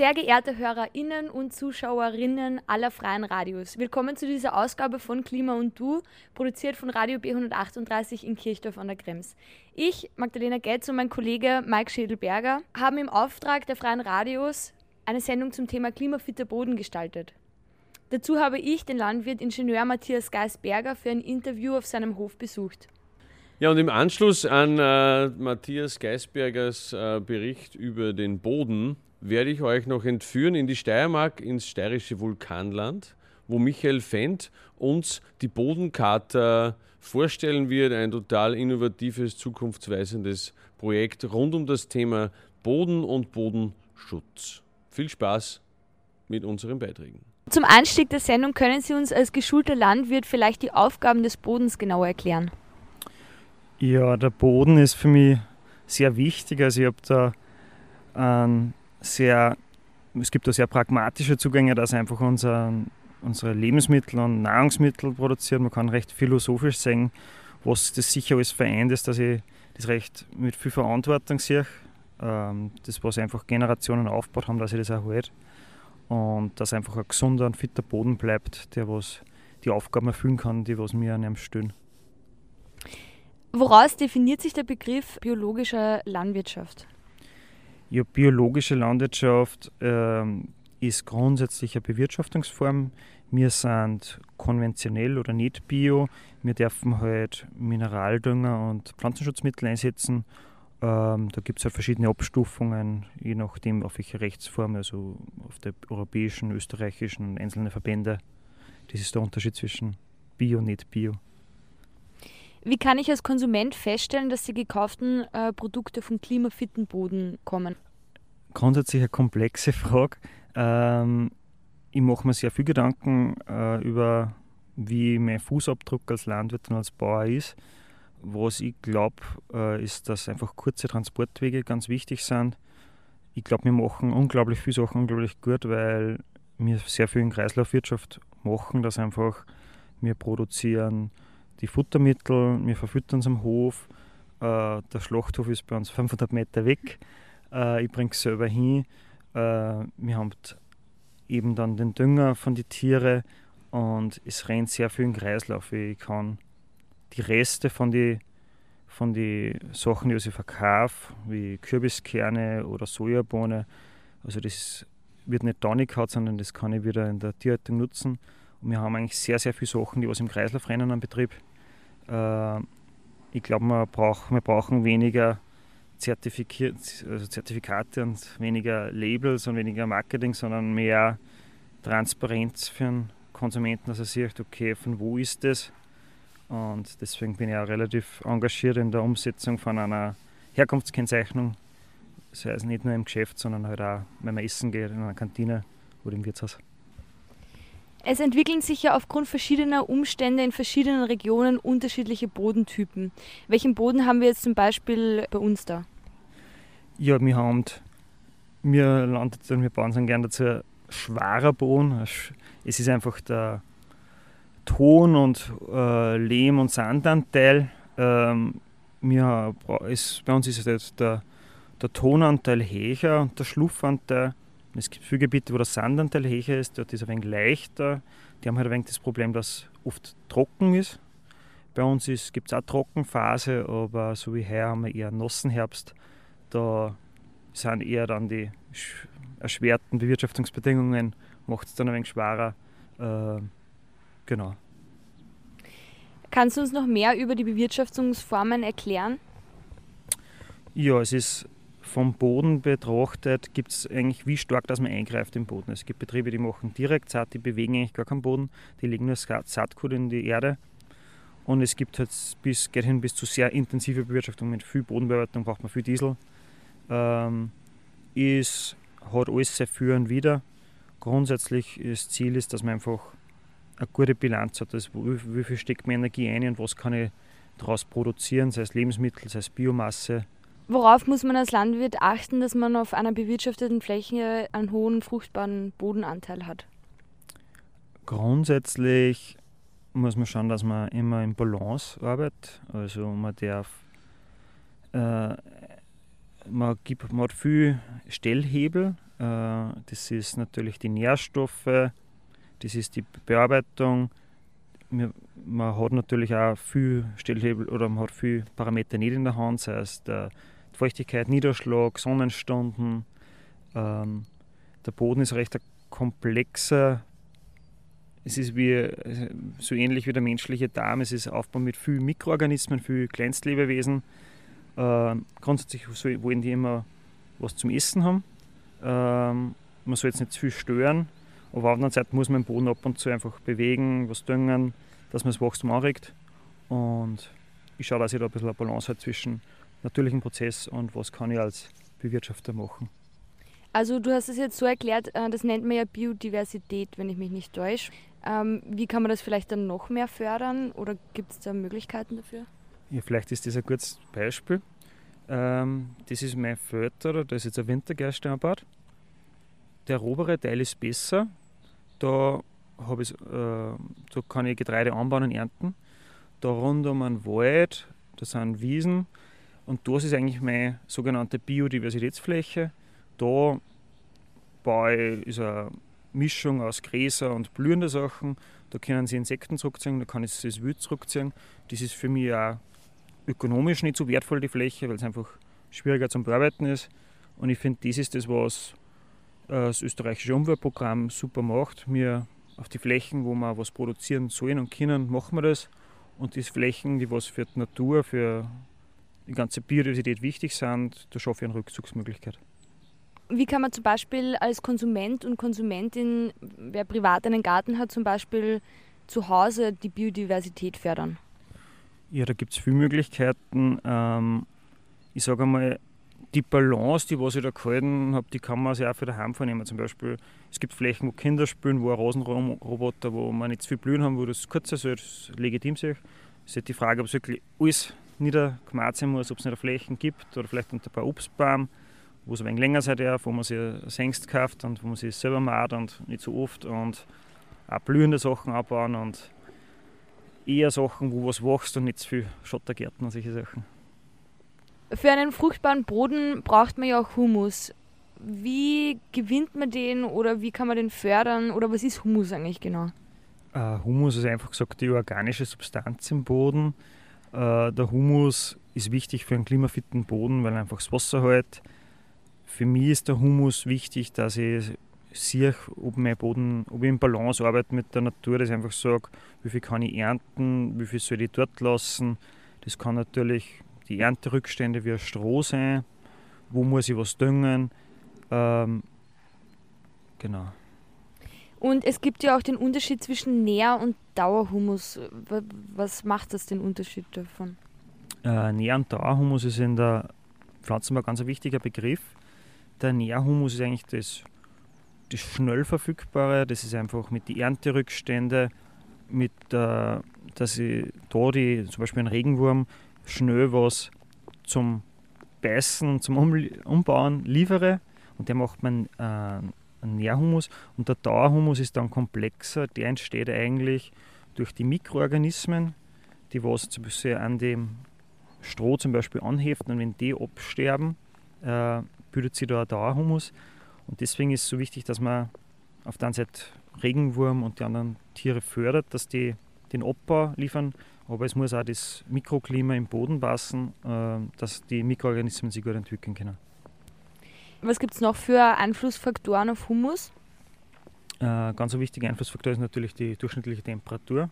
Sehr geehrte HörerInnen und Zuschauerinnen aller freien Radios, willkommen zu dieser Ausgabe von Klima und Du, produziert von Radio B138 in Kirchdorf an der Krems. Ich, Magdalena Getz und mein Kollege Mike Schädelberger haben im Auftrag der freien Radios eine Sendung zum Thema klimafitter Boden gestaltet. Dazu habe ich den Landwirt Ingenieur Matthias Geisberger für ein Interview auf seinem Hof besucht. Ja, und im Anschluss an äh, Matthias Geisbergers äh, Bericht über den Boden werde ich euch noch entführen in die Steiermark, ins steirische Vulkanland, wo Michael Fendt uns die Bodenkarte vorstellen wird. Ein total innovatives, zukunftsweisendes Projekt rund um das Thema Boden und Bodenschutz. Viel Spaß mit unseren Beiträgen. Zum Einstieg der Sendung können Sie uns als geschulter Landwirt vielleicht die Aufgaben des Bodens genauer erklären. Ja, der Boden ist für mich sehr wichtig. Also ich habe da einen sehr, es gibt da sehr pragmatische Zugänge, dass einfach unser, unsere Lebensmittel und Nahrungsmittel produzieren. Man kann recht philosophisch sagen, was das sicher alles vereint ist, dass ich das recht mit viel Verantwortung sehe. Ähm, das, was einfach Generationen aufgebaut haben, dass ich das erhalte. Und dass einfach ein gesunder und fitter Boden bleibt, der was die Aufgaben erfüllen kann, die was mir an ihm stehen. Woraus definiert sich der Begriff biologischer Landwirtschaft? Ja, biologische Landwirtschaft ähm, ist grundsätzlich eine Bewirtschaftungsform. Wir sind konventionell oder nicht bio. Wir dürfen halt Mineraldünger und Pflanzenschutzmittel einsetzen. Ähm, da gibt es halt verschiedene Abstufungen, je nachdem auf welche Rechtsform, also auf der europäischen, österreichischen, einzelne Verbände. Das ist der Unterschied zwischen bio und nicht bio. Wie kann ich als Konsument feststellen, dass die gekauften äh, Produkte vom klimafitten Boden kommen? Grundsätzlich eine komplexe Frage. Ähm, ich mache mir sehr viel Gedanken äh, über, wie mein Fußabdruck als Landwirt und als Bauer ist. Was ich glaube, äh, ist, dass einfach kurze Transportwege ganz wichtig sind. Ich glaube, wir machen unglaublich viele Sachen unglaublich gut, weil wir sehr viel in Kreislaufwirtschaft machen, dass einfach wir produzieren die Futtermittel, wir verfüttern es am Hof. Äh, der Schlachthof ist bei uns 500 Meter weg. Äh, ich bringe es selber hin. Äh, wir haben eben dann den Dünger von den Tieren und es rennt sehr viel im Kreislauf. Ich kann die Reste von den von die Sachen, die ich verkaufe, wie Kürbiskerne oder Sojabohnen, also das wird nicht da gehabt, sondern das kann ich wieder in der Tierhaltung nutzen. Und wir haben eigentlich sehr, sehr viele Sachen, die was im Kreislauf rennen am Betrieb. Äh, ich glaube, wir, brauch, wir brauchen weniger also Zertifikate und weniger Labels und weniger Marketing, sondern mehr Transparenz für den Konsumenten, dass er sieht, okay, von wo ist das? Und deswegen bin ich auch relativ engagiert in der Umsetzung von einer Herkunftskennzeichnung. Das heißt nicht nur im Geschäft, sondern halt auch, wenn man essen geht, in einer Kantine oder im Wirtshaus. Es entwickeln sich ja aufgrund verschiedener Umstände in verschiedenen Regionen unterschiedliche Bodentypen. Welchen Boden haben wir jetzt zum Beispiel bei uns da? Ja, wir haben, wir Landwirte, wir bauen gerne dazu ein schwerer Boden. Es ist einfach der Ton- und äh, Lehm- und Sandanteil. Ähm, wir, ist, bei uns ist es der, der Tonanteil höher und der Schluffanteil es gibt viele Gebiete, wo der Sandanteil höher ist, dort ist ein wenig leichter. Die haben halt ein wenig das Problem, dass oft trocken ist. Bei uns gibt es auch Trockenphase, aber so wie heuer haben wir eher einen nassen Herbst. Da sind eher dann die erschwerten Bewirtschaftungsbedingungen, macht es dann ein wenig schwerer. Äh, genau. Kannst du uns noch mehr über die Bewirtschaftungsformen erklären? Ja, es ist vom Boden betrachtet, gibt es eigentlich, wie stark dass man eingreift im Boden. Es gibt Betriebe, die machen direkt Saat, die bewegen eigentlich gar keinen Boden, die legen nur Saatgut in die Erde. Und es gibt halt bis, geht hin bis zu sehr intensive Bewirtschaftung mit viel Bodenbearbeitung, braucht man viel Diesel. Ähm, ist, hat alles sehr für und wieder. Grundsätzlich das Ziel ist, dass man einfach eine gute Bilanz hat. Also wie, viel steckt man Energie ein und was kann ich daraus produzieren, sei es Lebensmittel, sei es Biomasse. Worauf muss man als Landwirt achten, dass man auf einer bewirtschafteten Fläche einen hohen fruchtbaren Bodenanteil hat? Grundsätzlich muss man schauen, dass man immer in Balance arbeitet. Also man darf, äh, man, gibt, man hat viel Stellhebel. Äh, das ist natürlich die Nährstoffe, das ist die Bearbeitung. Man hat natürlich auch viel Stellhebel oder man hat viel Parameter nicht in der Hand, sei es der Feuchtigkeit, Niederschlag, Sonnenstunden. Ähm, der Boden ist recht ein komplexer es ist wie, so ähnlich wie der menschliche Darm. Es ist Aufbau mit vielen Mikroorganismen, vielen Kleinstlebewesen. Äh, grundsätzlich wollen die immer was zum Essen haben. Ähm, man soll jetzt nicht zu viel stören, aber auf der anderen Seite muss man den Boden ab und zu einfach bewegen, was düngen, dass man das Wachstum anregt. Und ich schaue, dass ich da ein bisschen eine Balance habe zwischen natürlichem Prozess und was kann ich als Bewirtschafter machen. Also du hast es jetzt so erklärt, äh, das nennt man ja Biodiversität, wenn ich mich nicht täusche. Ähm, wie kann man das vielleicht dann noch mehr fördern oder gibt es da Möglichkeiten dafür? Ja, vielleicht ist das ein gutes Beispiel. Ähm, das ist mein Förderer, da ist jetzt ein Wintergerste angebaut. Der obere Teil ist besser. Da, ich, äh, da kann ich Getreide anbauen und ernten. Da rund um einen Wald, da sind Wiesen. Und das ist eigentlich meine sogenannte Biodiversitätsfläche. Da baue ich, ist eine Mischung aus Gräser und blühende Sachen. Da können sie Insekten zurückziehen, da kann ich das Wild zurückziehen. Das ist für mich auch ökonomisch nicht so wertvoll, die Fläche, weil es einfach schwieriger zum Bearbeiten ist. Und ich finde, das ist das, was das österreichische Umweltprogramm super macht. Wir auf die Flächen, wo wir was produzieren sollen und können, machen wir das. Und die Flächen, die was für die Natur, für die ganze Biodiversität wichtig sind, da schaffe ich eine Rückzugsmöglichkeit. Wie kann man zum Beispiel als Konsument und Konsumentin, wer privat einen Garten hat, zum Beispiel zu Hause die Biodiversität fördern? Ja, da gibt es viele Möglichkeiten. Ähm, ich sage einmal, die Balance, die was ich da gehalten habe, die kann man sich auch für daheim vornehmen. Zum Beispiel, es gibt Flächen, wo Kinder spielen, wo ein Rasenroboter, wo man nicht zu viel Blühen haben, wo das kurz ist, das legitim sehe. Es ist halt die Frage, ob es wirklich alles niedergemacht sein muss, ob es nicht Flächen gibt oder vielleicht ein paar Obstbaum wo es ein wenig länger sein darf, wo man sich Sengst kauft und wo man sich selber macht und nicht so oft und auch blühende Sachen abbauen und eher Sachen, wo was wächst und nicht zu viel Schottergärten und solche Sachen. Für einen fruchtbaren Boden braucht man ja auch Humus. Wie gewinnt man den oder wie kann man den fördern oder was ist Humus eigentlich genau? Uh, Humus ist einfach gesagt die organische Substanz im Boden. Uh, der Humus ist wichtig für einen klimafitten Boden, weil er einfach das Wasser hält. Für mich ist der Humus wichtig, dass ich sehe, ob mein Boden, ob ich in Balance arbeite mit der Natur, dass ich einfach sage, wie viel kann ich ernten, wie viel soll ich dort lassen. Das kann natürlich die Ernterückstände wie Stroh sein, wo muss ich was düngen. Ähm, genau. Und es gibt ja auch den Unterschied zwischen Nähr- und Dauerhumus. Was macht das den Unterschied davon? Äh, Nähr- und Dauerhumus ist in der Pflanzenbau ganz ein wichtiger Begriff der Nährhumus ist eigentlich das, das schnell verfügbare. Das ist einfach mit den Ernterückständen, mit äh, dass ich da die, zum Beispiel ein Regenwurm schnell was zum Beißen, zum Umbauen liefere. Und der macht man äh, einen Nährhumus. Und der Dauerhumus ist dann komplexer. Der entsteht eigentlich durch die Mikroorganismen, die was zum Beispiel an dem Stroh zum Beispiel anheften. Und wenn die absterben, äh, bildet sich da ein Dauerhumus. Und deswegen ist es so wichtig, dass man auf der einen Seite Regenwurm und die anderen Tiere fördert, dass die den Abbau liefern, aber es muss auch das Mikroklima im Boden passen, äh, dass die Mikroorganismen sich gut entwickeln können. Was gibt es noch für Einflussfaktoren auf Humus? Äh, ganz ein wichtiger Einflussfaktor ist natürlich die durchschnittliche Temperatur.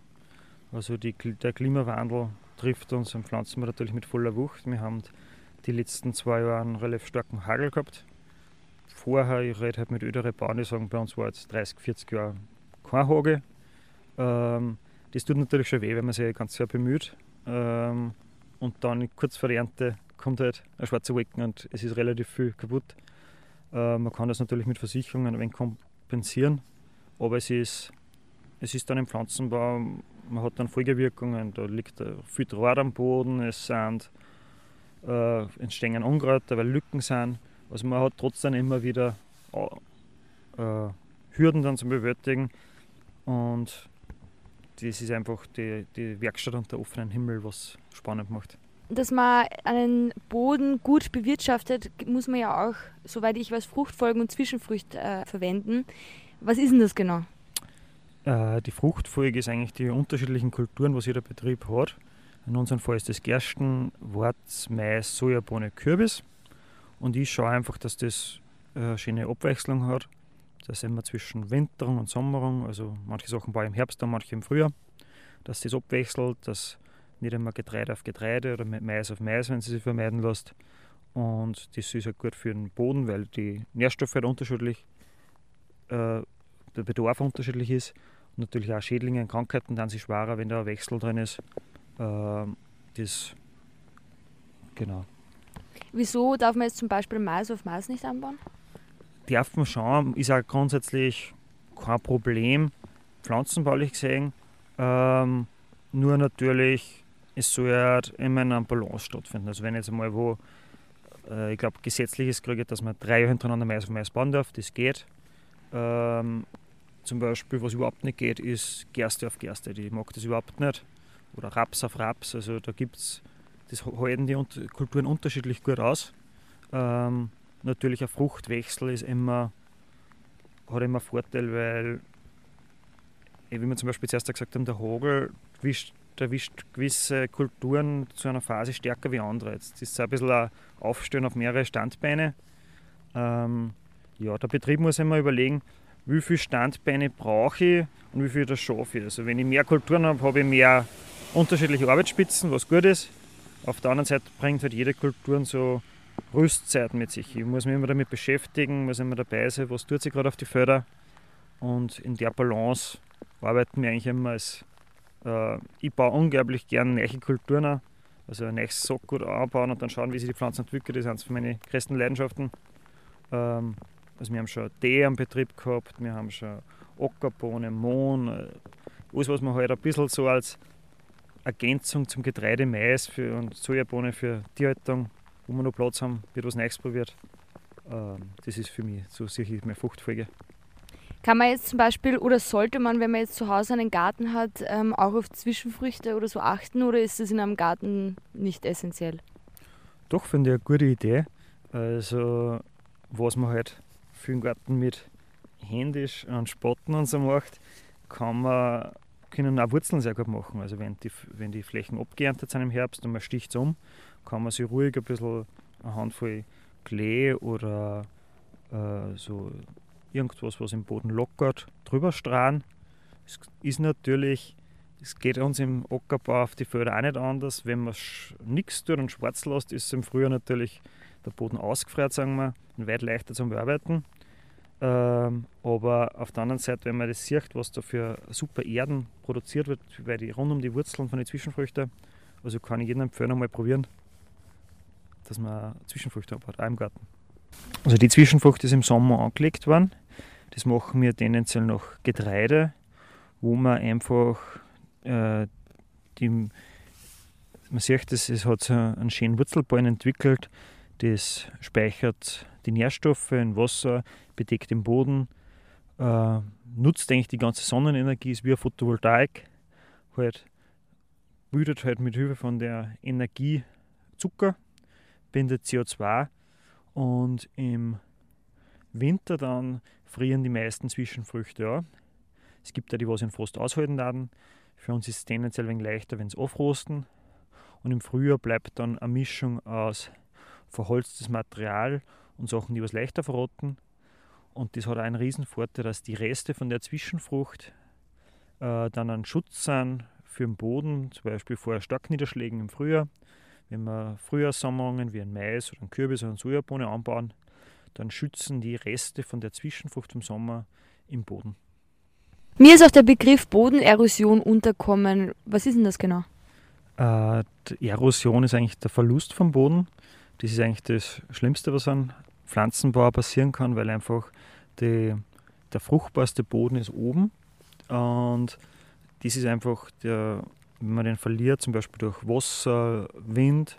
Also die, der Klimawandel trifft uns am Pflanzen natürlich mit voller Wucht. Wir haben die letzten zwei Jahre einen relativ starken Hagel gehabt. Vorher, ich rede halt mit älteren Bauern, die sagen, bei uns war jetzt 30, 40 Jahre kein Hagel. Ähm, das tut natürlich schon weh, wenn man sich ganz sehr bemüht. Ähm, und dann kurz vor der Ernte kommt halt ein schwarzer Wolken und es ist relativ viel kaputt. Äh, man kann das natürlich mit Versicherungen ein wenig kompensieren, aber es ist, es ist dann im Pflanzenbau, man hat dann Folgewirkungen, da liegt viel Draht am Boden, es sind, äh, entstehen Unkräuter, weil Lücken sind. Also man hat trotzdem immer wieder äh, Hürden dann zu bewältigen und das ist einfach die, die Werkstatt unter offenem Himmel, was spannend macht. Dass man einen Boden gut bewirtschaftet, muss man ja auch, soweit ich weiß, Fruchtfolgen und Zwischenfrüchte äh, verwenden. Was ist denn das genau? Äh, die Fruchtfolge ist eigentlich die unterschiedlichen Kulturen, was jeder Betrieb hat. In unserem Fall ist das Gersten, Warz, Mais, Sojabohne, Kürbis. Und ich schaue einfach, dass das eine schöne Abwechslung hat. Da sind wir zwischen Winterung und Sommerung, also manche Sachen baue im Herbst und manche im Frühjahr. Dass das abwechselt, dass nicht immer Getreide auf Getreide oder Mais auf Mais, wenn sie sich vermeiden lässt. Und das ist halt gut für den Boden, weil die Nährstoffe halt unterschiedlich, äh, der Bedarf unterschiedlich ist. Und natürlich auch Schädlinge und Krankheiten dann sie schwerer, wenn da ein Wechsel drin ist. Äh, das, genau. Wieso darf man jetzt zum Beispiel Mais auf Mais nicht anbauen? Darf man schon, ist auch grundsätzlich kein Problem, pflanzenbaulich gesehen. Ähm, nur natürlich, es soll ja immer in einer Balance stattfinden. Also wenn jetzt einmal wo, äh, ich glaube gesetzlich ist kriege, dass man drei Jahre hintereinander Mais auf Mais bauen darf, das geht. Ähm, zum Beispiel, was überhaupt nicht geht, ist Gerste auf Gerste. Die mag das überhaupt nicht. Oder Raps auf Raps. Also da gibt es, das halten die Kulturen unterschiedlich gut aus. Ähm, natürlich ein Fruchtwechsel ist immer, hat immer Vorteil, weil, wie wir zum Beispiel zuerst gesagt haben, der Hagel wischt, der wischt gewisse Kulturen zu einer Phase stärker wie andere. Jetzt ist es ein bisschen ein Aufstellen auf mehrere Standbeine. Ähm, ja, der Betrieb muss immer überlegen, wie viele Standbeine brauche ich und wie viel das schaffe ich. Also wenn ich mehr Kulturen habe, habe ich mehr unterschiedliche Arbeitsspitzen, was gut ist. Auf der anderen Seite bringt halt jede Kultur so Rüstzeiten mit sich. Ich muss mich immer damit beschäftigen, muss immer dabei sein, was tut sich gerade auf die Felder. Und in der Balance arbeiten wir eigentlich immer als. Äh, ich baue unglaublich gerne neue Kulturen Also ein neues Sackgut anbauen und dann schauen, wie sich die Pflanzen entwickeln. Das sind meine größten Leidenschaften. Ähm, also wir haben schon Tee am Betrieb gehabt, wir haben schon Ockerbohnen, Mohn, äh, alles, was man halt ein bisschen so als Ergänzung zum Getreide, Mais für, und Sojabohnen für Tierhaltung, wo wir noch Platz haben, wird was Neues probiert. Ähm, das ist für mich so sicher meine Fruchtfolge. Kann man jetzt zum Beispiel oder sollte man, wenn man jetzt zu Hause einen Garten hat, ähm, auch auf Zwischenfrüchte oder so achten oder ist das in einem Garten nicht essentiell? Doch, finde ich eine gute Idee. Also, was man halt für den Garten mit händisch und Spatten und so macht, kann man, können auch Wurzeln sehr gut machen. Also wenn die, wenn die Flächen abgeerntet sind im Herbst und man sticht es um, kann man sich ruhig ein bisschen eine Handvoll Klee oder äh, so irgendwas, was im Boden lockert, drüber strahlen. Es ist natürlich, es geht uns im Ackerbau auf die Felder auch nicht anders. Wenn man nichts tut und schwarz lässt, ist im Frühjahr natürlich der Boden ausgefriert, sagen wir, und weit leichter zum Bearbeiten. Ähm, aber auf der anderen Seite, wenn man das sieht, was da für super Erden produziert wird, weil die rund um die Wurzeln von den Zwischenfrüchten, also kann ich jedem empfehlen, einmal probieren, dass man Zwischenfrüchte hat, auch im Garten. Also die Zwischenfrucht ist im Sommer angelegt worden. Das machen wir tendenziell noch Getreide, wo man einfach äh, die, man sieht, es hat so einen schönen Wurzelballen entwickelt, das speichert die Nährstoffe in Wasser, bedeckt den Boden, äh, nutzt eigentlich die ganze Sonnenenergie, ist wie eine Photovoltaik, halt, bildet halt mit Hilfe von der Energie Zucker, bindet CO2 und im Winter dann frieren die meisten Zwischenfrüchte an. Es gibt ja die, was in Frost aushalten werden. Für uns ist es tendenziell ein wenig leichter, wenn sie aufrosten. Und im Frühjahr bleibt dann eine Mischung aus verholztes Material und Sachen, die was leichter verrotten. Und das hat auch einen riesen Vorteil, dass die Reste von der Zwischenfrucht äh, dann ein Schutz sind für den Boden, zum Beispiel vor Starkniederschlägen im Frühjahr. Wenn wir Frühjahrssommerungen wie ein Mais oder ein Kürbis oder eine Sojabohne anbauen, dann schützen die Reste von der Zwischenfrucht vom Sommer im Boden. Mir ist auch der Begriff Bodenerosion unterkommen. Was ist denn das genau? Äh, die Erosion ist eigentlich der Verlust vom Boden. Das ist eigentlich das Schlimmste, was an Pflanzenbau passieren kann, weil einfach die, der fruchtbarste Boden ist oben und das ist einfach, der, wenn man den verliert, zum Beispiel durch Wasser, Wind,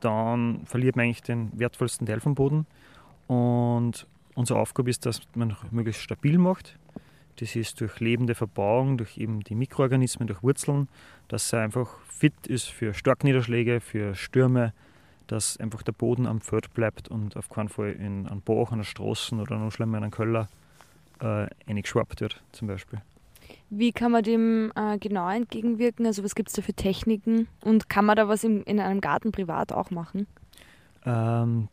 dann verliert man eigentlich den wertvollsten Teil vom Boden. Und unsere Aufgabe ist, dass man möglichst stabil macht. Das ist durch lebende Verbauung, durch eben die Mikroorganismen, durch Wurzeln, dass er einfach fit ist für Starkniederschläge, für Stürme, dass einfach der Boden am Feld bleibt und auf keinen Fall in einen Bach, an der Straßen oder noch schlimmer in einen Keller äh, eingeschwappt wird, zum Beispiel. Wie kann man dem äh, genau entgegenwirken? Also was gibt es da für Techniken und kann man da was im, in einem Garten privat auch machen? Ähm,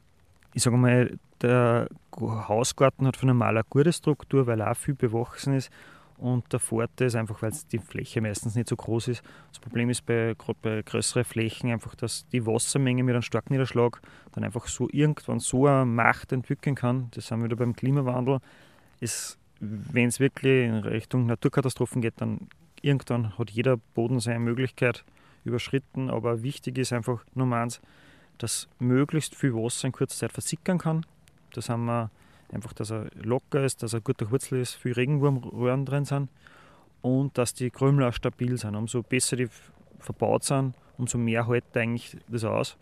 ich sage mal, der Hausgarten hat von normaler gute Struktur, weil auch viel bewachsen ist. Und der Vorteil ist einfach, weil die Fläche meistens nicht so groß ist. Das Problem ist bei, gerade bei größeren Flächen einfach, dass die Wassermenge mit einem starken Niederschlag dann einfach so irgendwann so eine Macht entwickeln kann. Das sind wir wieder beim Klimawandel. Wenn es wirklich in Richtung Naturkatastrophen geht, dann irgendwann hat jeder Boden seine Möglichkeit überschritten. Aber wichtig ist einfach Nummer eins, dass möglichst viel Wasser in kurzer Zeit versickern kann. Das haben wir Einfach, dass er locker ist, dass er gut durchwurzelt ist, viel Regenwurmröhren drin sind und dass die Krümel auch stabil sind. Umso besser die verbaut sind, umso mehr hält eigentlich das aus.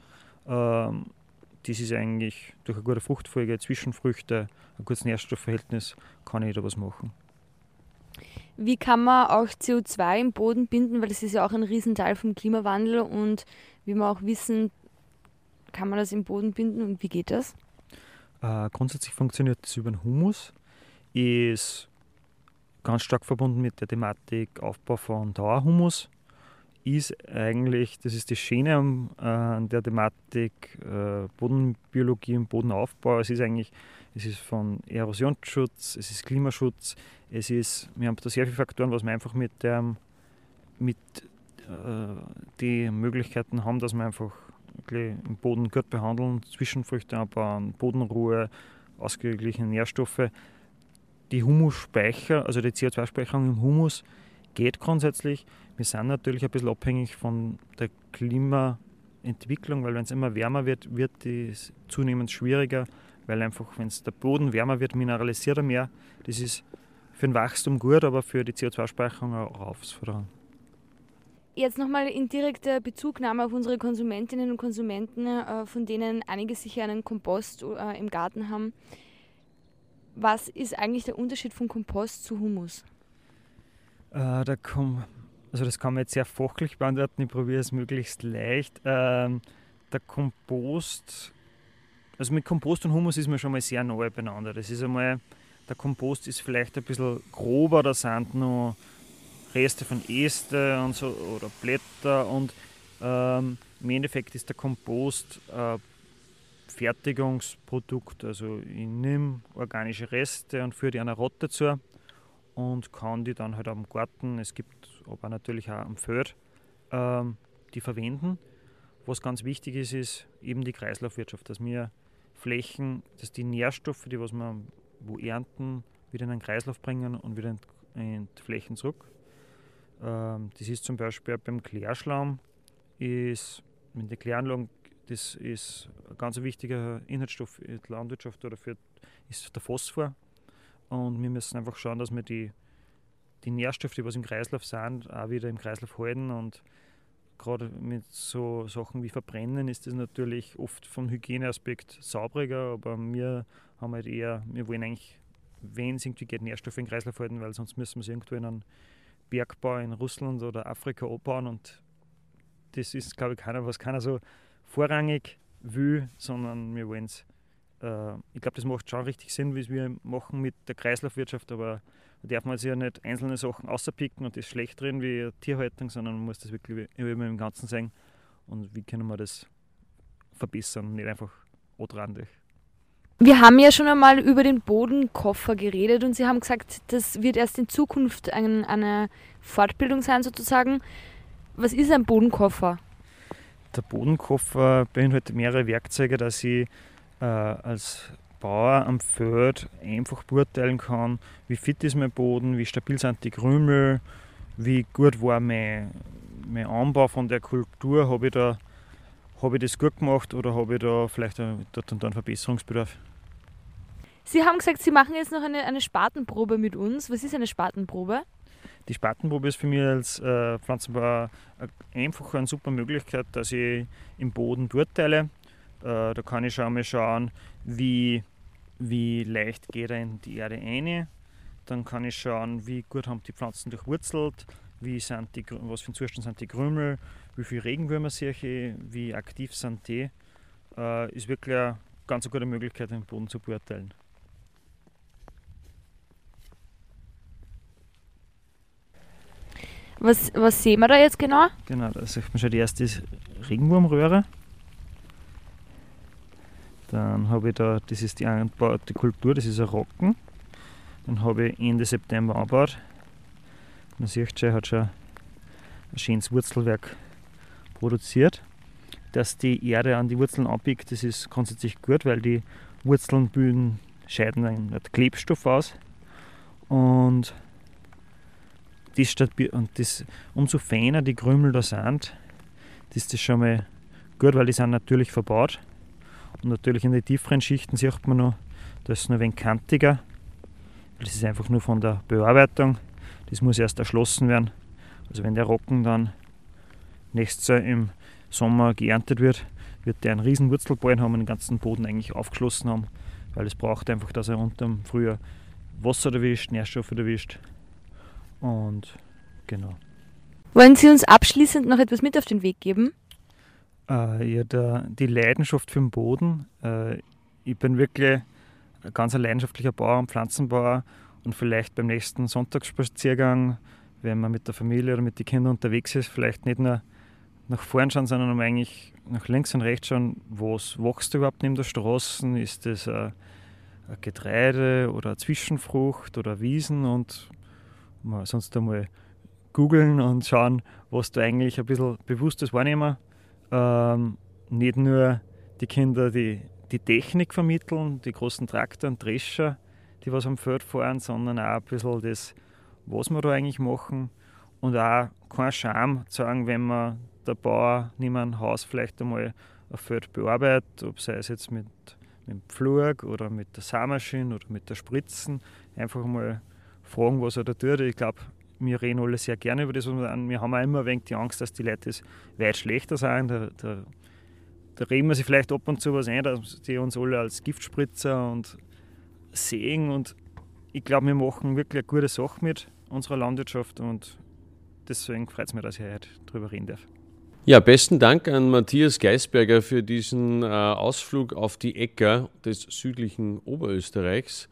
Ähm, das ist eigentlich durch eine gute Fruchtfolge, Zwischenfrüchte, ein gutes Nährstoffverhältnis, kann ich da was machen. Wie kann man auch CO2 im Boden binden, weil das ist ja auch ein Riesenteil vom Klimawandel und wie wir auch wissen, kann man das im Boden binden und wie geht das? Äh, grundsätzlich funktioniert das über den Humus, ist ganz stark verbunden mit der Thematik Aufbau von Dauerhumus. Ist eigentlich, das ist das Schöne an, äh, an der Thematik äh, Bodenbiologie und Bodenaufbau. Es ist eigentlich, es ist von Erosionsschutz, es ist Klimaschutz, es ist, wir haben da sehr viele Faktoren, was wir einfach mit, der, mit äh, die Möglichkeiten haben, dass wir einfach im Boden gut behandeln, Zwischenfrüchte anbauen, Bodenruhe, ausgeglichene Nährstoffe. Die Humusspeicher, also die CO2-Speicherung im Humus, geht grundsätzlich. Wir sind natürlich ein bisschen abhängig von der Klimaentwicklung, weil wenn es immer wärmer wird, wird es zunehmend schwieriger, weil einfach, wenn es der Boden wärmer wird, mineralisiert er mehr. Das ist für den Wachstum gut, aber für die CO2-Speicherung auch herausfordernd. Jetzt nochmal in direkter Bezugnahme auf unsere Konsumentinnen und Konsumenten, äh, von denen einige sicher einen Kompost äh, im Garten haben. Was ist eigentlich der Unterschied von Kompost zu Humus? Äh, da komm, also das kann man jetzt sehr fachlich beantworten, ich probiere es möglichst leicht. Ähm, der Kompost, also mit Kompost und Humus ist man schon mal sehr neu beieinander. Das ist einmal, der Kompost ist vielleicht ein bisschen grober, da sind noch Reste von Äste und so oder Blätter und ähm, im Endeffekt ist der Kompost ein Fertigungsprodukt. Also ich nehme organische Reste und führe die einer Rotte zu und kann die dann halt am Garten, es gibt aber natürlich auch am Feld, ähm, die verwenden. Was ganz wichtig ist, ist eben die Kreislaufwirtschaft, dass wir Flächen, dass die Nährstoffe, die was wir wo ernten, wieder in einen Kreislauf bringen und wieder in die Flächen zurück. Ähm, das ist zum Beispiel beim Klärschlamm, ist, in der Kläranlage, das ist ein ganz wichtiger Inhaltsstoff in der Landwirtschaft oder für, ist der Phosphor. Und wir müssen einfach schauen, dass wir die, die Nährstoffe, die im Kreislauf sind, auch wieder im Kreislauf halten. Und gerade mit so Sachen wie Verbrennen ist das natürlich oft vom Hygieneaspekt sauberer, aber wir haben halt eher, wir wollen eigentlich, wenn es irgendwie geht, Nährstoffe im Kreislauf halten, weil sonst müssen wir es irgendwo in einen Bergbau in Russland oder Afrika abbauen und das ist, glaube ich, keiner, was keiner so vorrangig will, sondern wir wollen es. Äh, ich glaube, das macht schon richtig Sinn, wie wir machen mit der Kreislaufwirtschaft, aber da darf man sich ja nicht einzelne Sachen außerpicken und das schlecht drin wie Tierhaltung, sondern man muss das wirklich immer im Ganzen sehen und wie können wir das verbessern, nicht einfach odrandig. Wir haben ja schon einmal über den Bodenkoffer geredet und Sie haben gesagt, das wird erst in Zukunft ein, eine Fortbildung sein sozusagen. Was ist ein Bodenkoffer? Der Bodenkoffer beinhaltet mehrere Werkzeuge, dass ich äh, als Bauer am Feld einfach beurteilen kann, wie fit ist mein Boden, wie stabil sind die Krümel, wie gut war mein, mein Anbau von der Kultur, habe ich da habe ich das gut gemacht oder habe ich da vielleicht dort und dann Verbesserungsbedarf? Sie haben gesagt, Sie machen jetzt noch eine, eine Spatenprobe mit uns. Was ist eine Spatenprobe? Die Spatenprobe ist für mich als äh, Pflanzenbauer einfach eine super Möglichkeit, dass ich im Boden beurteile. Äh, da kann ich schon mal schauen, wie, wie leicht geht er in die Erde ein. Dann kann ich schauen, wie gut haben die Pflanzen durchwurzelt, wie sind die, was für ein Zustand sind die Krümel, wie viele Regenwürmer sehe ich, wie aktiv sind die. Äh, ist wirklich eine ganz gute Möglichkeit, den Boden zu beurteilen. Was, was sehen wir da jetzt genau? Genau, da sieht man schon die erste Regenwurmröhre. Dann habe ich da, das ist die angebaute Kultur, das ist ein Rocken. Dann habe ich Ende September angebaut. Man sieht schon, hat schon ein schönes Wurzelwerk produziert. Dass die Erde an die Wurzeln abbiegt, das ist grundsätzlich gut, weil die Wurzeln bilden, scheiden einen Klebstoff aus. Und, das, und das, umso feiner die Krümel da sind, das ist das schon mal gut, weil die sind natürlich verbaut. Und natürlich in den tieferen Schichten sieht man noch, da ist es noch ein wenig kantiger. Das ist einfach nur von der Bearbeitung. Das muss erst erschlossen werden. Also wenn der Rocken dann nächstes Jahr im Sommer geerntet wird, wird der einen riesen Wurzelballen haben und den ganzen Boden eigentlich aufgeschlossen haben, weil es braucht einfach, dass er unter dem Frühjahr Wasser erwischt, Nährstoffe erwischt und genau. Wollen Sie uns abschließend noch etwas mit auf den Weg geben? Äh, ja, der, die Leidenschaft für den Boden. Äh, ich bin wirklich ein ganz leidenschaftlicher Bauer und Pflanzenbauer und vielleicht beim nächsten Sonntagsspaziergang, wenn man mit der Familie oder mit den Kindern unterwegs ist, vielleicht nicht nur nach vorn schauen, sondern eigentlich nach links und rechts schauen, was wächst überhaupt neben der Straße, ist das ein, ein Getreide oder eine Zwischenfrucht oder Wiesen und mal sonst einmal googeln und schauen, was da eigentlich ein bisschen bewusstes wahrnehmen. Ähm, nicht nur die Kinder die, die Technik vermitteln, die großen Traktoren, Drescher, die was am Feld fahren, sondern auch ein bisschen das, was wir da eigentlich machen und auch kein Scham sagen, wenn man der Bauer nicht mehr ein Haus vielleicht einmal auf Feld bearbeitet, ob sei es jetzt mit, mit dem Pflug oder mit der Saarmaschine oder mit der Spritzen, einfach mal fragen, was er da tut. Ich glaube, wir reden alle sehr gerne über das, was wir haben auch immer ein wenig die Angst, dass die Leute das weit schlechter sagen. Da, da, da reden wir sich vielleicht ab und zu was ein, dass die uns alle als Giftspritzer und sehen. Und ich glaube, wir machen wirklich eine gute Sache mit unserer Landwirtschaft und deswegen freut es mich, dass ich heute darüber reden darf. Ja, besten Dank an Matthias Geisberger für diesen äh, Ausflug auf die Äcker des südlichen Oberösterreichs.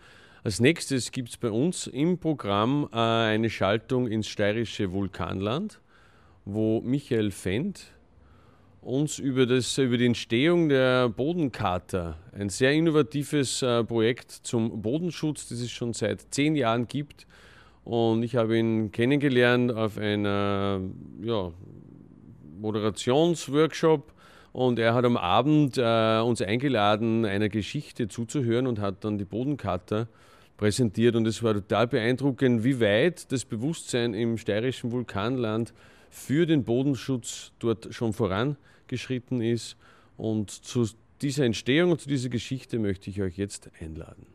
Als nächstes gibt es bei uns im Programm äh, eine Schaltung ins steirische Vulkanland, wo Michael Fendt uns über, das, über die Entstehung der Bodenkarte, ein sehr innovatives äh, Projekt zum Bodenschutz, das es schon seit zehn Jahren gibt. Und ich habe ihn kennengelernt auf einer ja, Moderationsworkshop und er hat am Abend äh, uns eingeladen, einer Geschichte zuzuhören und hat dann die Bodenkarte präsentiert. Und es war total beeindruckend, wie weit das Bewusstsein im steirischen Vulkanland für den Bodenschutz dort schon vorangeschritten ist. Und zu dieser Entstehung und zu dieser Geschichte möchte ich euch jetzt einladen.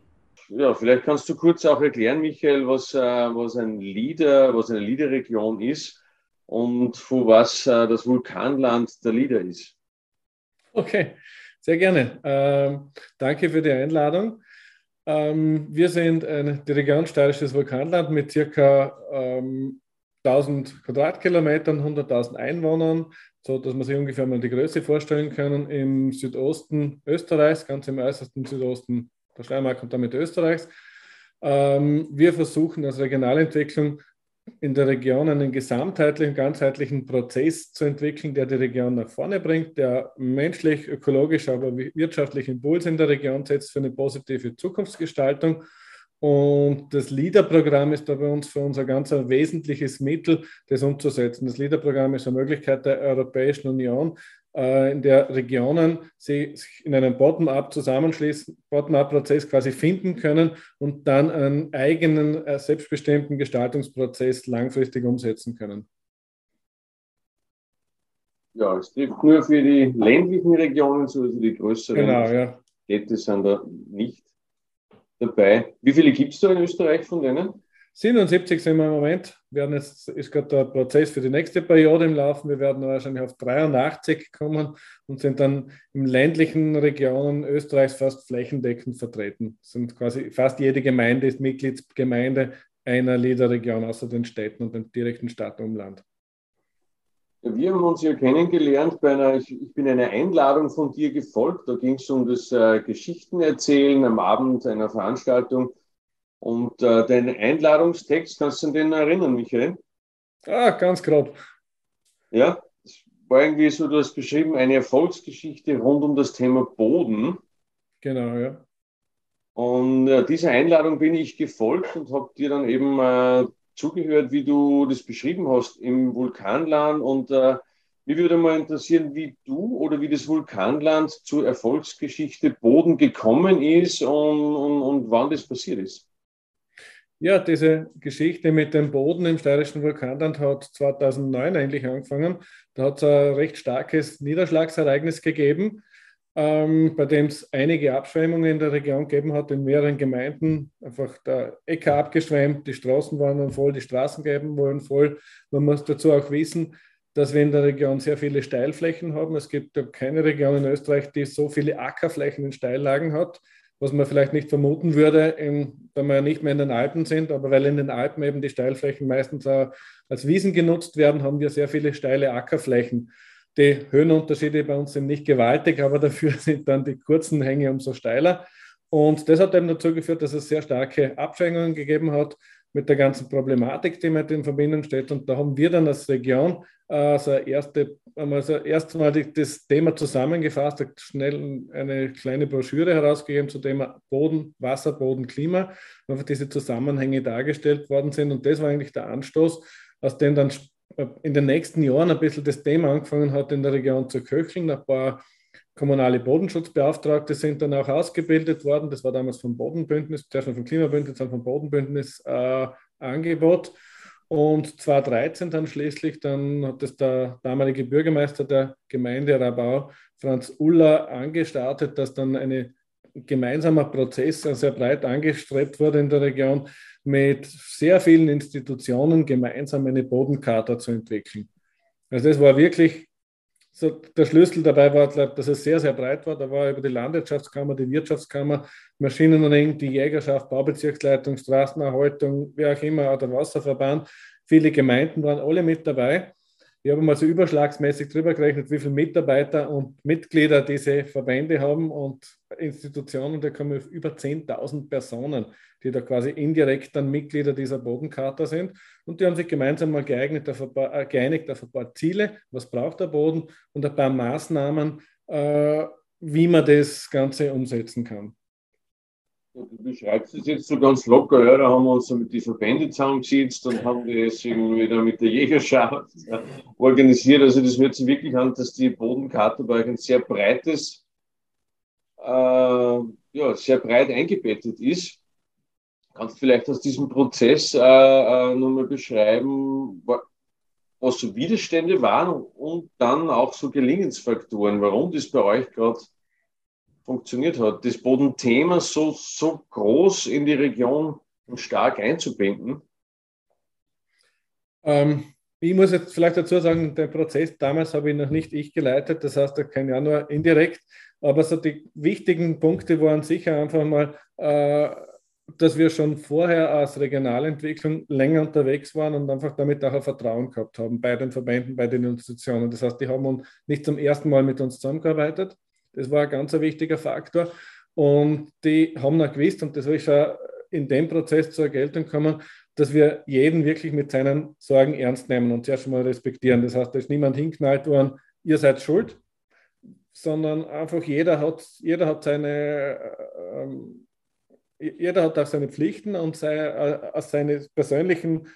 Ja, vielleicht kannst du kurz auch erklären, Michael, was, äh, was ein Lieder, was eine Liederregion ist und für was äh, das Vulkanland der Lieder ist. Okay, sehr gerne. Ähm, danke für die Einladung. Ähm, wir sind ein, die Region Steirisches Vulkanland mit circa ähm, 1000 Quadratkilometern, 100.000 Einwohnern, so dass man sich ungefähr mal die Größe vorstellen können. Im Südosten Österreichs, ganz im äußersten Südosten der Steiermark und damit Österreichs. Ähm, wir versuchen als Regionalentwicklung in der Region einen gesamtheitlichen, ganzheitlichen Prozess zu entwickeln, der die Region nach vorne bringt, der menschlich, ökologisch, aber wirtschaftlich Impuls in der Region setzt für eine positive Zukunftsgestaltung. Und das LEADER-Programm ist da bei uns für uns ein ganz wesentliches Mittel, das umzusetzen. Das LEADER-Programm ist eine Möglichkeit der Europäischen Union, in der Regionen sich in einem Bottom-up zusammenschließen, Bottom-up-Prozess quasi finden können und dann einen eigenen äh, selbstbestimmten Gestaltungsprozess langfristig umsetzen können. Ja, es trifft nur für die ländlichen Regionen zu, also die größeren genau, ja. Städte sind da nicht dabei. Wie viele gibt es da in Österreich von denen? 77 sind wir im Moment. Werden jetzt, ist gerade der Prozess für die nächste Periode im Laufen. Wir werden wahrscheinlich auf 83 kommen und sind dann in ländlichen Regionen Österreichs fast flächendeckend vertreten. Sind quasi fast jede Gemeinde ist Mitgliedsgemeinde einer Liederregion, außer den Städten und dem direkten Stadtumland. Ja, wir haben uns ja kennengelernt bei einer, ich, ich bin einer Einladung von dir gefolgt. Da ging es um das äh, Geschichtenerzählen am Abend einer Veranstaltung und äh, dein Einladungstext, kannst du an den erinnern, Michael? Ah, ganz grob. Ja, es war irgendwie so, du hast beschrieben, eine Erfolgsgeschichte rund um das Thema Boden. Genau, ja. Und äh, dieser Einladung bin ich gefolgt und habe dir dann eben äh, zugehört, wie du das beschrieben hast im Vulkanland. Und äh, mich würde mal interessieren, wie du oder wie das Vulkanland zur Erfolgsgeschichte Boden gekommen ist und, und, und wann das passiert ist. Ja, diese Geschichte mit dem Boden im steirischen Vulkanland hat 2009 eigentlich angefangen. Da hat es ein recht starkes Niederschlagsereignis gegeben, ähm, bei dem es einige Abschwemmungen in der Region gegeben hat, in mehreren Gemeinden. Einfach der Äcker abgeschwemmt, die Straßen waren dann voll, die Straßengräben waren voll. Man muss dazu auch wissen, dass wir in der Region sehr viele Steilflächen haben. Es gibt keine Region in Österreich, die so viele Ackerflächen in Steillagen hat was man vielleicht nicht vermuten würde, in, wenn wir nicht mehr in den Alpen sind, aber weil in den Alpen eben die Steilflächen meistens als Wiesen genutzt werden, haben wir sehr viele steile Ackerflächen. Die Höhenunterschiede bei uns sind nicht gewaltig, aber dafür sind dann die kurzen Hänge umso steiler. Und das hat eben dazu geführt, dass es sehr starke Abschwängungen gegeben hat mit der ganzen Problematik, die mit in Verbindung steht. Und da haben wir dann als Region also erste, also erst mal das Thema zusammengefasst, schnell eine kleine Broschüre herausgegeben zu Thema Boden, Wasser, Boden, Klima, wo einfach diese Zusammenhänge dargestellt worden sind. Und das war eigentlich der Anstoß, aus dem dann in den nächsten Jahren ein bisschen das Thema angefangen hat, in der Region zu köcheln. Ein paar kommunale Bodenschutzbeauftragte sind dann auch ausgebildet worden. Das war damals vom Bodenbündnis, zuerst vom Klimabündnis, dann vom Bodenbündnis äh, Angebot. Und 2013 dann schließlich, dann hat es der damalige Bürgermeister der Gemeinde Rabau, Franz Uller, angestartet, dass dann ein gemeinsamer Prozess sehr breit angestrebt wurde in der Region, mit sehr vielen Institutionen gemeinsam eine Bodenkarte zu entwickeln. Also das war wirklich so der Schlüssel dabei war, dass es sehr, sehr breit war. Da war über die Landwirtschaftskammer, die Wirtschaftskammer, Maschinenring, die Jägerschaft, Baubezirksleitung, Straßenerhaltung, wie auch immer, der Wasserverband. Viele Gemeinden waren alle mit dabei. Ich habe mal so überschlagsmäßig drüber gerechnet, wie viele Mitarbeiter und Mitglieder diese Verbände haben und Institutionen, da kommen über 10.000 Personen, die da quasi indirekt dann Mitglieder dieser Bodenkarte sind. Und die haben sich gemeinsam mal geeignet auf ein paar, äh, geeinigt auf ein paar Ziele, was braucht der Boden und ein paar Maßnahmen, äh, wie man das Ganze umsetzen kann. Du beschreibst es jetzt so ganz locker, ja, da haben wir uns so mit den Verbänden zusammengesetzt und haben das irgendwie da mit der Jägerschaft organisiert. Also das hört sich wirklich an, dass die Bodenkarte bei euch ein sehr breites, äh, ja, sehr breit eingebettet ist. Kannst du vielleicht aus diesem Prozess äh, äh, nochmal beschreiben, was so Widerstände waren und dann auch so Gelingensfaktoren, warum das bei euch gerade funktioniert hat, das Bodenthema so, so groß in die Region und stark einzubinden? Ähm, ich muss jetzt vielleicht dazu sagen, den Prozess damals habe ich noch nicht ich geleitet, das heißt, da kann ja nur indirekt, aber so die wichtigen Punkte waren sicher einfach mal, äh, dass wir schon vorher als Regionalentwicklung länger unterwegs waren und einfach damit auch ein Vertrauen gehabt haben bei den Verbänden, bei den Institutionen. Das heißt, die haben nicht zum ersten Mal mit uns zusammengearbeitet, das war ein ganz wichtiger Faktor. Und die haben auch gewusst, und das ist schon in dem Prozess zur Geltung gekommen, dass wir jeden wirklich mit seinen Sorgen ernst nehmen und zuerst mal respektieren. Das heißt, da ist niemand hinknallt worden, ihr seid schuld, sondern einfach jeder hat, jeder hat seine, äh, jeder hat auch seine Pflichten und sei, äh, aus seinen persönlichen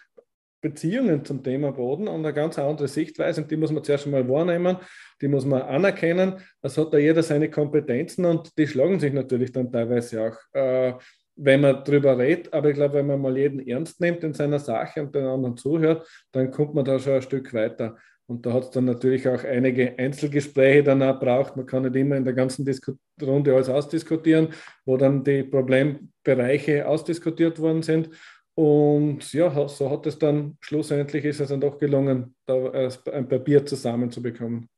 Beziehungen zum Thema Boden und eine ganz andere Sichtweise und die muss man zuerst einmal wahrnehmen, die muss man anerkennen. Das hat da jeder seine Kompetenzen und die schlagen sich natürlich dann teilweise auch, äh, wenn man darüber redet. Aber ich glaube, wenn man mal jeden ernst nimmt in seiner Sache und den anderen zuhört, dann kommt man da schon ein Stück weiter. Und da hat es dann natürlich auch einige Einzelgespräche danach braucht. Man kann nicht immer in der ganzen Disku Runde alles ausdiskutieren, wo dann die Problembereiche ausdiskutiert worden sind. Und ja, so hat es dann schlussendlich ist es dann doch gelungen, da ein Papier zusammenzubekommen.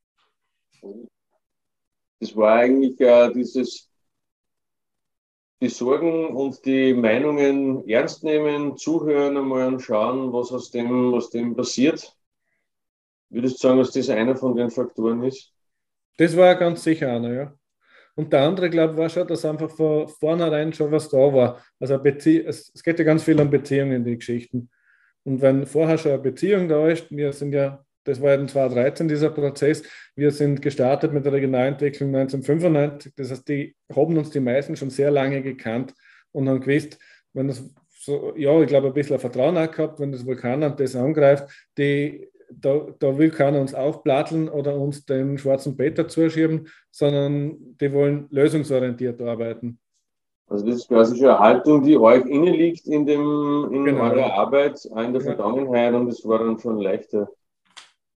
Das war eigentlich äh, dieses die Sorgen und die Meinungen ernst nehmen, zuhören einmal und schauen, was aus dem, aus dem passiert. Würdest du sagen, dass das einer von den Faktoren ist? Das war ganz sicher einer, ja. Und der andere, glaube ich, war schon, dass einfach von vornherein schon was da war. Also Bezie es, es geht ja ganz viel um Beziehungen in die Geschichten. Und wenn vorher schon eine Beziehung da ist, wir sind ja, das war in 2013 dieser Prozess, wir sind gestartet mit der Regionalentwicklung 1995. Das heißt, die haben uns die meisten schon sehr lange gekannt und haben gewusst, wenn das so, ja, ich glaube, ein bisschen Vertrauen auch gehabt, wenn das Vulkanamt das angreift, die da, da will keiner uns aufplatteln oder uns den schwarzen Peter zuschieben, sondern die wollen lösungsorientiert arbeiten. Also das ist quasi schon eine Haltung, die euch innen liegt in, dem, in genau. eurer Arbeit, in der Vergangenheit und es war dann schon leichter.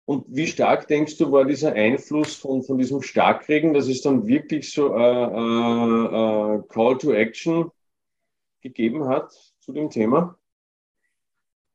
Und wie stark denkst du, war dieser Einfluss von, von diesem Starkregen, dass es dann wirklich so ein Call to Action gegeben hat zu dem Thema?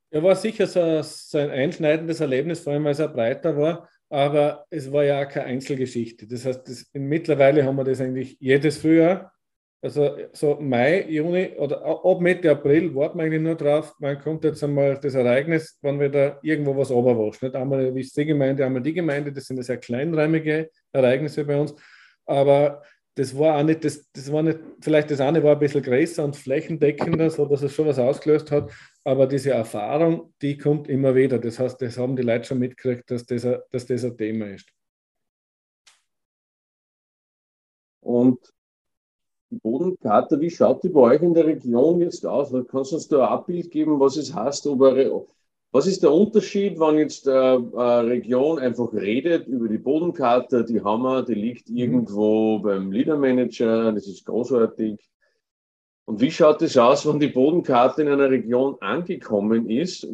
Ja, war sicher so, so ein einschneidendes Erlebnis, vor allem weil auch breiter war. Aber es war ja auch keine Einzelgeschichte. Das heißt, das, mittlerweile haben wir das eigentlich jedes Frühjahr. Also so Mai, Juni oder ab Mitte April warten wir eigentlich nur drauf, wann kommt jetzt einmal das Ereignis, wann wieder irgendwo was oberwascht. Nicht einmal die Gemeinde, einmal die Gemeinde, das sind sehr kleinräumige Ereignisse bei uns. Aber das war auch nicht, das, das war nicht, vielleicht das eine war ein bisschen größer und flächendeckender, so dass es schon was ausgelöst hat, aber diese Erfahrung, die kommt immer wieder. Das heißt, das haben die Leute schon mitgekriegt, dass das, ein, dass das ein Thema ist. Und die Bodenkarte, wie schaut die bei euch in der Region jetzt aus? Kannst du uns da ein Abbild geben, was es heißt, ob er, was ist der Unterschied, wenn jetzt eine Region einfach redet über die Bodenkarte, die haben wir, die liegt mhm. irgendwo beim Leader-Manager, das ist großartig. Und wie schaut es aus, wenn die Bodenkarte in einer Region angekommen ist?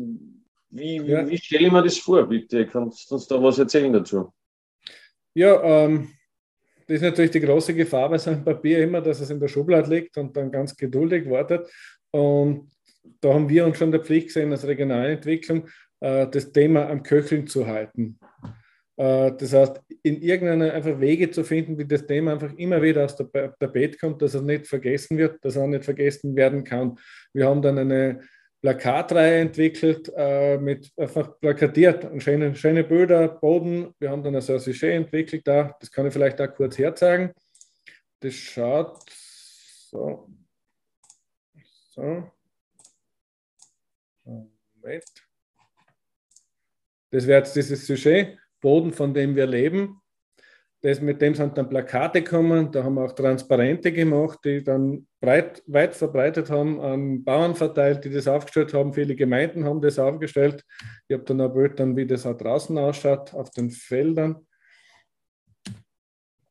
Wie, ja. wie, stelle ich mir das vor, bitte? Kannst du uns da was erzählen dazu? Ja, ähm, das ist natürlich die große Gefahr bei so einem Papier immer, dass es in der Schublade liegt und dann ganz geduldig wartet. Und da haben wir uns schon der Pflicht gesehen, als Regionalentwicklung äh, das Thema am Köcheln zu halten. Äh, das heißt, in irgendeiner einfach Wege zu finden, wie das Thema einfach immer wieder aus der Tapet kommt, dass es nicht vergessen wird, dass er nicht vergessen werden kann. Wir haben dann eine Plakatreihe entwickelt, äh, mit einfach plakatiert, schöne, schöne Bilder, Boden. Wir haben dann ein Sujet entwickelt, da, das kann ich vielleicht auch kurz herzeigen. Das schaut so. So. Moment. Das wäre jetzt dieses Sujet. Boden, von dem wir leben. Das, mit dem sind dann Plakate gekommen, da haben wir auch Transparente gemacht, die dann breit, weit verbreitet haben, an Bauern verteilt, die das aufgestellt haben. Viele Gemeinden haben das aufgestellt. Ich habe dann ein Bild, dann, wie das auch draußen ausschaut, auf den Feldern.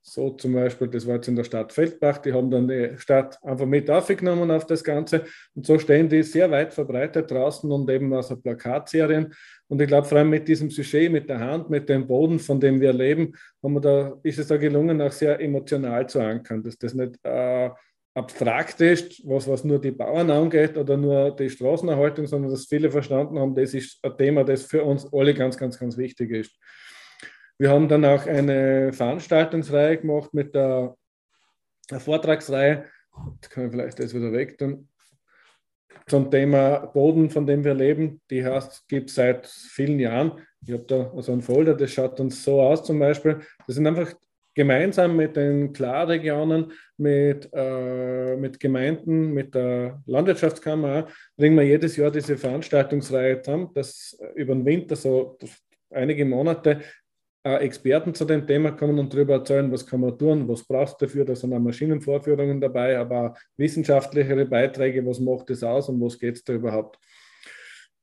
So zum Beispiel, das war jetzt in der Stadt Feldbach, die haben dann die Stadt einfach mit aufgenommen auf das Ganze. Und so stehen die sehr weit verbreitet draußen und eben aus der Plakatserien. Und ich glaube, vor allem mit diesem Sujet, mit der Hand, mit dem Boden, von dem wir leben, haben wir da, ist es da gelungen, auch sehr emotional zu ankern, dass das nicht äh, abstrakt ist, was, was nur die Bauern angeht oder nur die Straßenerhaltung, sondern dass viele verstanden haben, das ist ein Thema, das für uns alle ganz, ganz, ganz wichtig ist. Wir haben dann auch eine Veranstaltungsreihe gemacht mit der, der Vortragsreihe. Jetzt kann ich vielleicht das wieder weg tun. Zum Thema Boden, von dem wir leben. Die gibt es seit vielen Jahren. Ich habe da so einen Folder, das schaut uns so aus zum Beispiel. Das sind einfach gemeinsam mit den Klarregionen, mit, äh, mit Gemeinden, mit der Landwirtschaftskammer, bringen wir jedes Jahr diese Veranstaltungsreihe zusammen, dass über den Winter so einige Monate Experten zu dem Thema kommen und darüber erzählen, was kann man tun, was braucht es dafür, da sind auch Maschinenvorführungen dabei, aber wissenschaftlichere Beiträge, was macht das aus und was geht es da überhaupt.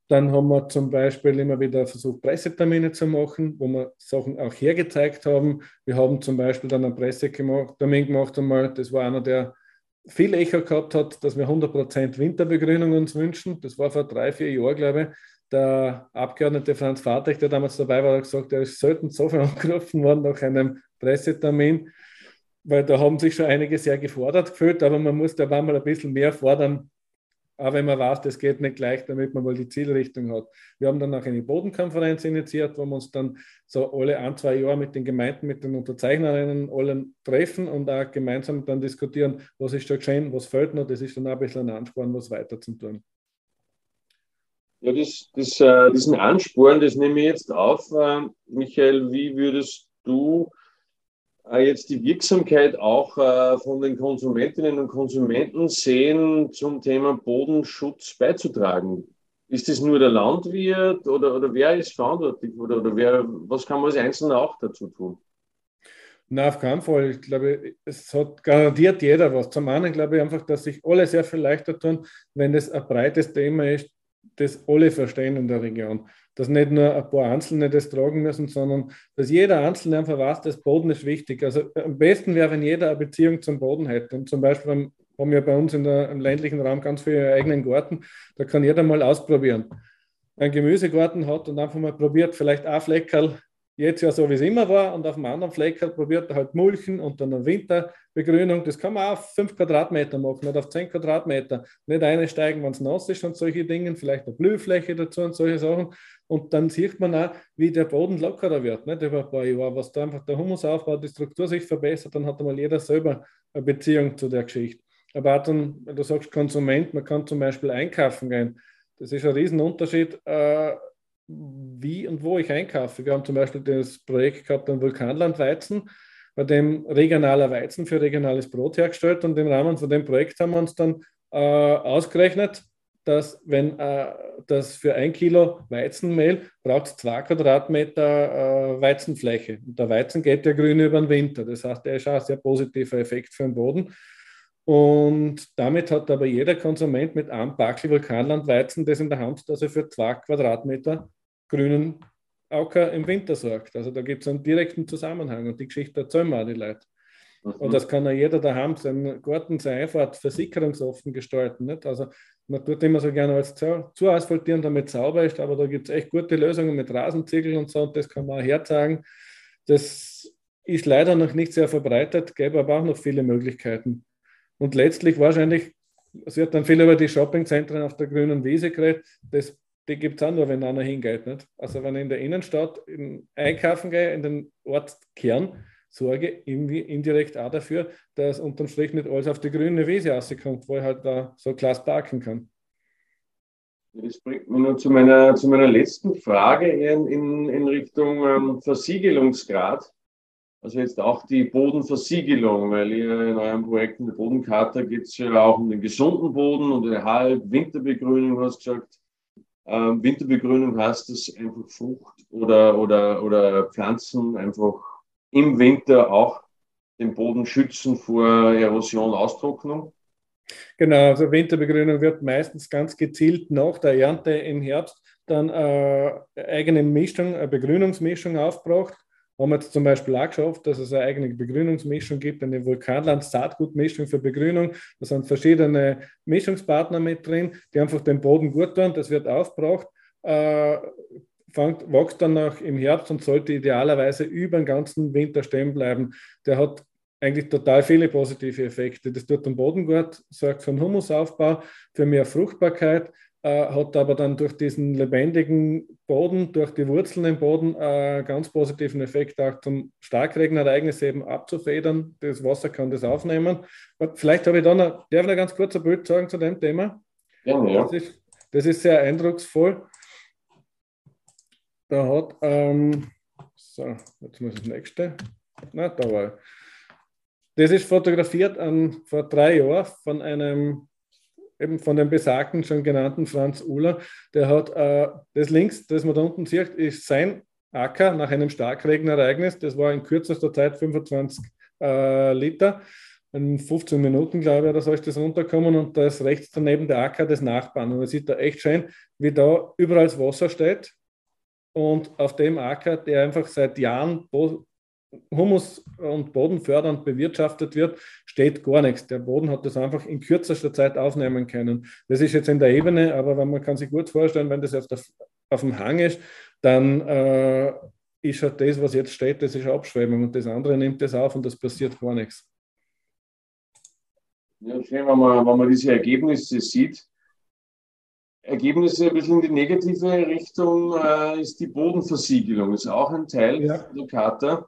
Dann haben wir zum Beispiel immer wieder versucht, Pressetermine zu machen, wo wir Sachen auch hergezeigt haben. Wir haben zum Beispiel dann einen Pressetermin gemacht einmal, das war einer, der viel Echo gehabt hat, dass wir 100% Winterbegrünung uns wünschen. Das war vor drei, vier Jahren, glaube ich. Der Abgeordnete Franz Vater, der damals dabei war, hat gesagt, er ist selten so viel angerufen worden nach einem Pressetermin, weil da haben sich schon einige sehr gefordert gefühlt, aber man muss da mal ein bisschen mehr fordern, auch wenn man weiß, das geht nicht gleich, damit man mal die Zielrichtung hat. Wir haben dann auch eine Bodenkonferenz initiiert, wo wir uns dann so alle ein, zwei Jahre mit den Gemeinden, mit den Unterzeichnerinnen allen treffen und auch gemeinsam dann diskutieren, was ist da geschehen, was fehlt noch. Das ist dann auch ein bisschen ein Ansporn, was weiter zu tun. Ja, das, das, äh, diesen Ansporn, das nehme ich jetzt auf. Äh, Michael, wie würdest du äh, jetzt die Wirksamkeit auch äh, von den Konsumentinnen und Konsumenten sehen, zum Thema Bodenschutz beizutragen? Ist es nur der Landwirt oder, oder wer ist verantwortlich oder, oder wer, was kann man als Einzelner auch dazu tun? Na, auf keinen Fall. Ich glaube, es hat garantiert jeder was. Zum einen glaube ich einfach, dass sich alle sehr viel leichter tun, wenn das ein breites Thema ist, das alle verstehen in der Region dass nicht nur ein paar Einzelne das tragen müssen, sondern dass jeder Einzelne einfach weiß, das Boden ist wichtig. Also am besten wäre, wenn jeder eine Beziehung zum Boden hätte. Und zum Beispiel haben wir bei uns in der, im ländlichen Raum ganz viele eigenen Garten. Da kann jeder mal ausprobieren. Ein Gemüsegarten hat und einfach mal probiert, vielleicht ein Fleckerl jetzt ja so, wie es immer war, und auf dem anderen Fleck hat probiert halt Mulchen und dann eine Winterbegrünung. Das kann man auf 5 Quadratmeter machen oder auf 10 Quadratmeter. Nicht einsteigen, wenn es nass ist und solche Dinge, vielleicht eine Blühfläche dazu und solche Sachen. Und dann sieht man auch, wie der Boden lockerer wird, nicht über ein paar Jahre. Was da einfach der Humusaufbau, die Struktur sich verbessert, dann hat einmal jeder selber eine Beziehung zu der Geschichte. Aber auch dann, wenn du sagst Konsument, man kann zum Beispiel einkaufen gehen. Das ist ein Riesenunterschied. Äh, wie und wo ich einkaufe. Wir haben zum Beispiel das Projekt gehabt am Vulkanlandweizen, bei dem regionaler Weizen für regionales Brot hergestellt und im Rahmen von dem Projekt haben wir uns dann äh, ausgerechnet, dass wenn äh, das für ein Kilo Weizenmehl braucht es zwei Quadratmeter äh, Weizenfläche. Und der Weizen geht ja grün über den Winter. Das heißt, der ist auch ein sehr positiver Effekt für den Boden. Und damit hat aber jeder Konsument mit einem Backel Vulkanlandweizen das in der Hand, dass er für zwei Quadratmeter grünen Auker im Winter sorgt. Also da gibt es einen direkten Zusammenhang und die Geschichte erzählen wir auch die Leute. Mhm. Und das kann auch jeder daheim seinen Garten, seine Einfahrt versicherungsoffen gestalten. Nicht? Also man tut immer so gerne als zu, zu asphaltieren, damit es sauber ist, aber da gibt es echt gute Lösungen mit Rasenziegeln und so und das kann man auch herzeigen. Das ist leider noch nicht sehr verbreitet, gäbe aber auch noch viele Möglichkeiten. Und letztlich wahrscheinlich, es wird dann viel über die Shoppingzentren auf der grünen Wiese geredet, das die gibt es auch nur, wenn einer hingeht. Nicht? Also wenn ich in der Innenstadt in einkaufen gehe, in den Ortskern, sorge irgendwie indirekt auch dafür, dass unterm Strich nicht alles auf die grüne Wiese rauskommt, wo ich halt da so klasse parken kann. Das bringt mich nur zu meiner, zu meiner letzten Frage in, in, in Richtung ähm, Versiegelungsgrad. Also jetzt auch die Bodenversiegelung, weil ihr in eurem Projekt in der Bodenkarte geht es ja auch um den gesunden Boden und eine halb Winterbegrünung, hast gesagt. Ähm, Winterbegrünung heißt, dass einfach Frucht oder, oder, oder Pflanzen einfach im Winter auch den Boden schützen vor Erosion, Austrocknung. Genau, also Winterbegrünung wird meistens ganz gezielt nach der Ernte im Herbst dann äh, eigene Mischung, eine Begrünungsmischung aufgebracht haben wir jetzt zum Beispiel auch geschafft, dass es eine eigene Begrünungsmischung gibt, eine Vulkanland-Saatgutmischung für Begrünung. Da sind verschiedene Mischungspartner mit drin, die einfach den Boden gut tun. Das wird aufgebraucht, äh, fängt, wächst dann noch im Herbst und sollte idealerweise über den ganzen Winter stehen bleiben. Der hat eigentlich total viele positive Effekte. Das tut den Boden gut, sorgt für einen Humusaufbau, für mehr Fruchtbarkeit, äh, hat aber dann durch diesen lebendigen Boden, durch die Wurzeln im Boden, einen äh, ganz positiven Effekt auch zum Starkregenereignis eben abzufedern. Das Wasser kann das aufnehmen. Vielleicht habe ich da noch, darf ich noch ganz kurz ein Bild sagen zu dem Thema? Ja, ja. Das, ist, das ist sehr eindrucksvoll. Da hat, ähm, so, jetzt muss ich das nächste. Na, da war ich. Das ist fotografiert an, vor drei Jahren von einem eben von dem besagten, schon genannten Franz Uhler, der hat äh, das links, das man da unten sieht, ist sein Acker nach einem Starkregenereignis. Das war in kürzester Zeit 25 äh, Liter. in 15 Minuten, glaube ich, oder so ist das runterkommen und da ist rechts daneben der Acker des Nachbarn. Und man sieht da echt schön, wie da überall das Wasser steht und auf dem Acker, der einfach seit Jahren Humus und Boden fördernd bewirtschaftet wird, steht gar nichts. Der Boden hat das einfach in kürzester Zeit aufnehmen können. Das ist jetzt in der Ebene, aber wenn man kann sich gut vorstellen, wenn das auf, der, auf dem Hang ist, dann äh, ist halt das, was jetzt steht, das ist Abschwemmung und das andere nimmt das auf und das passiert gar nichts. Ja, schön, wenn man, wenn man diese Ergebnisse sieht. Ergebnisse ein bisschen in die negative Richtung äh, ist die Bodenversiegelung. Das ist auch ein Teil ja. der Karte.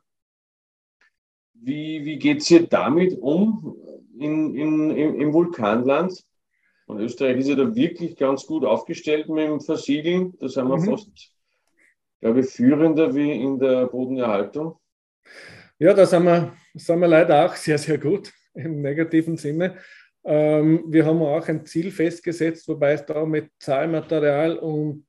Wie, wie geht es hier damit um in, in, im, Vulkanland? Und Österreich ist ja da wirklich ganz gut aufgestellt mit dem Versiegeln. Da sind wir mhm. fast, glaube ich, führender wie in der Bodenerhaltung. Ja, da sind wir, sind wir leider auch sehr, sehr gut im negativen Sinne. Ähm, wir haben auch ein Ziel festgesetzt, wobei es da mit Zahlmaterial und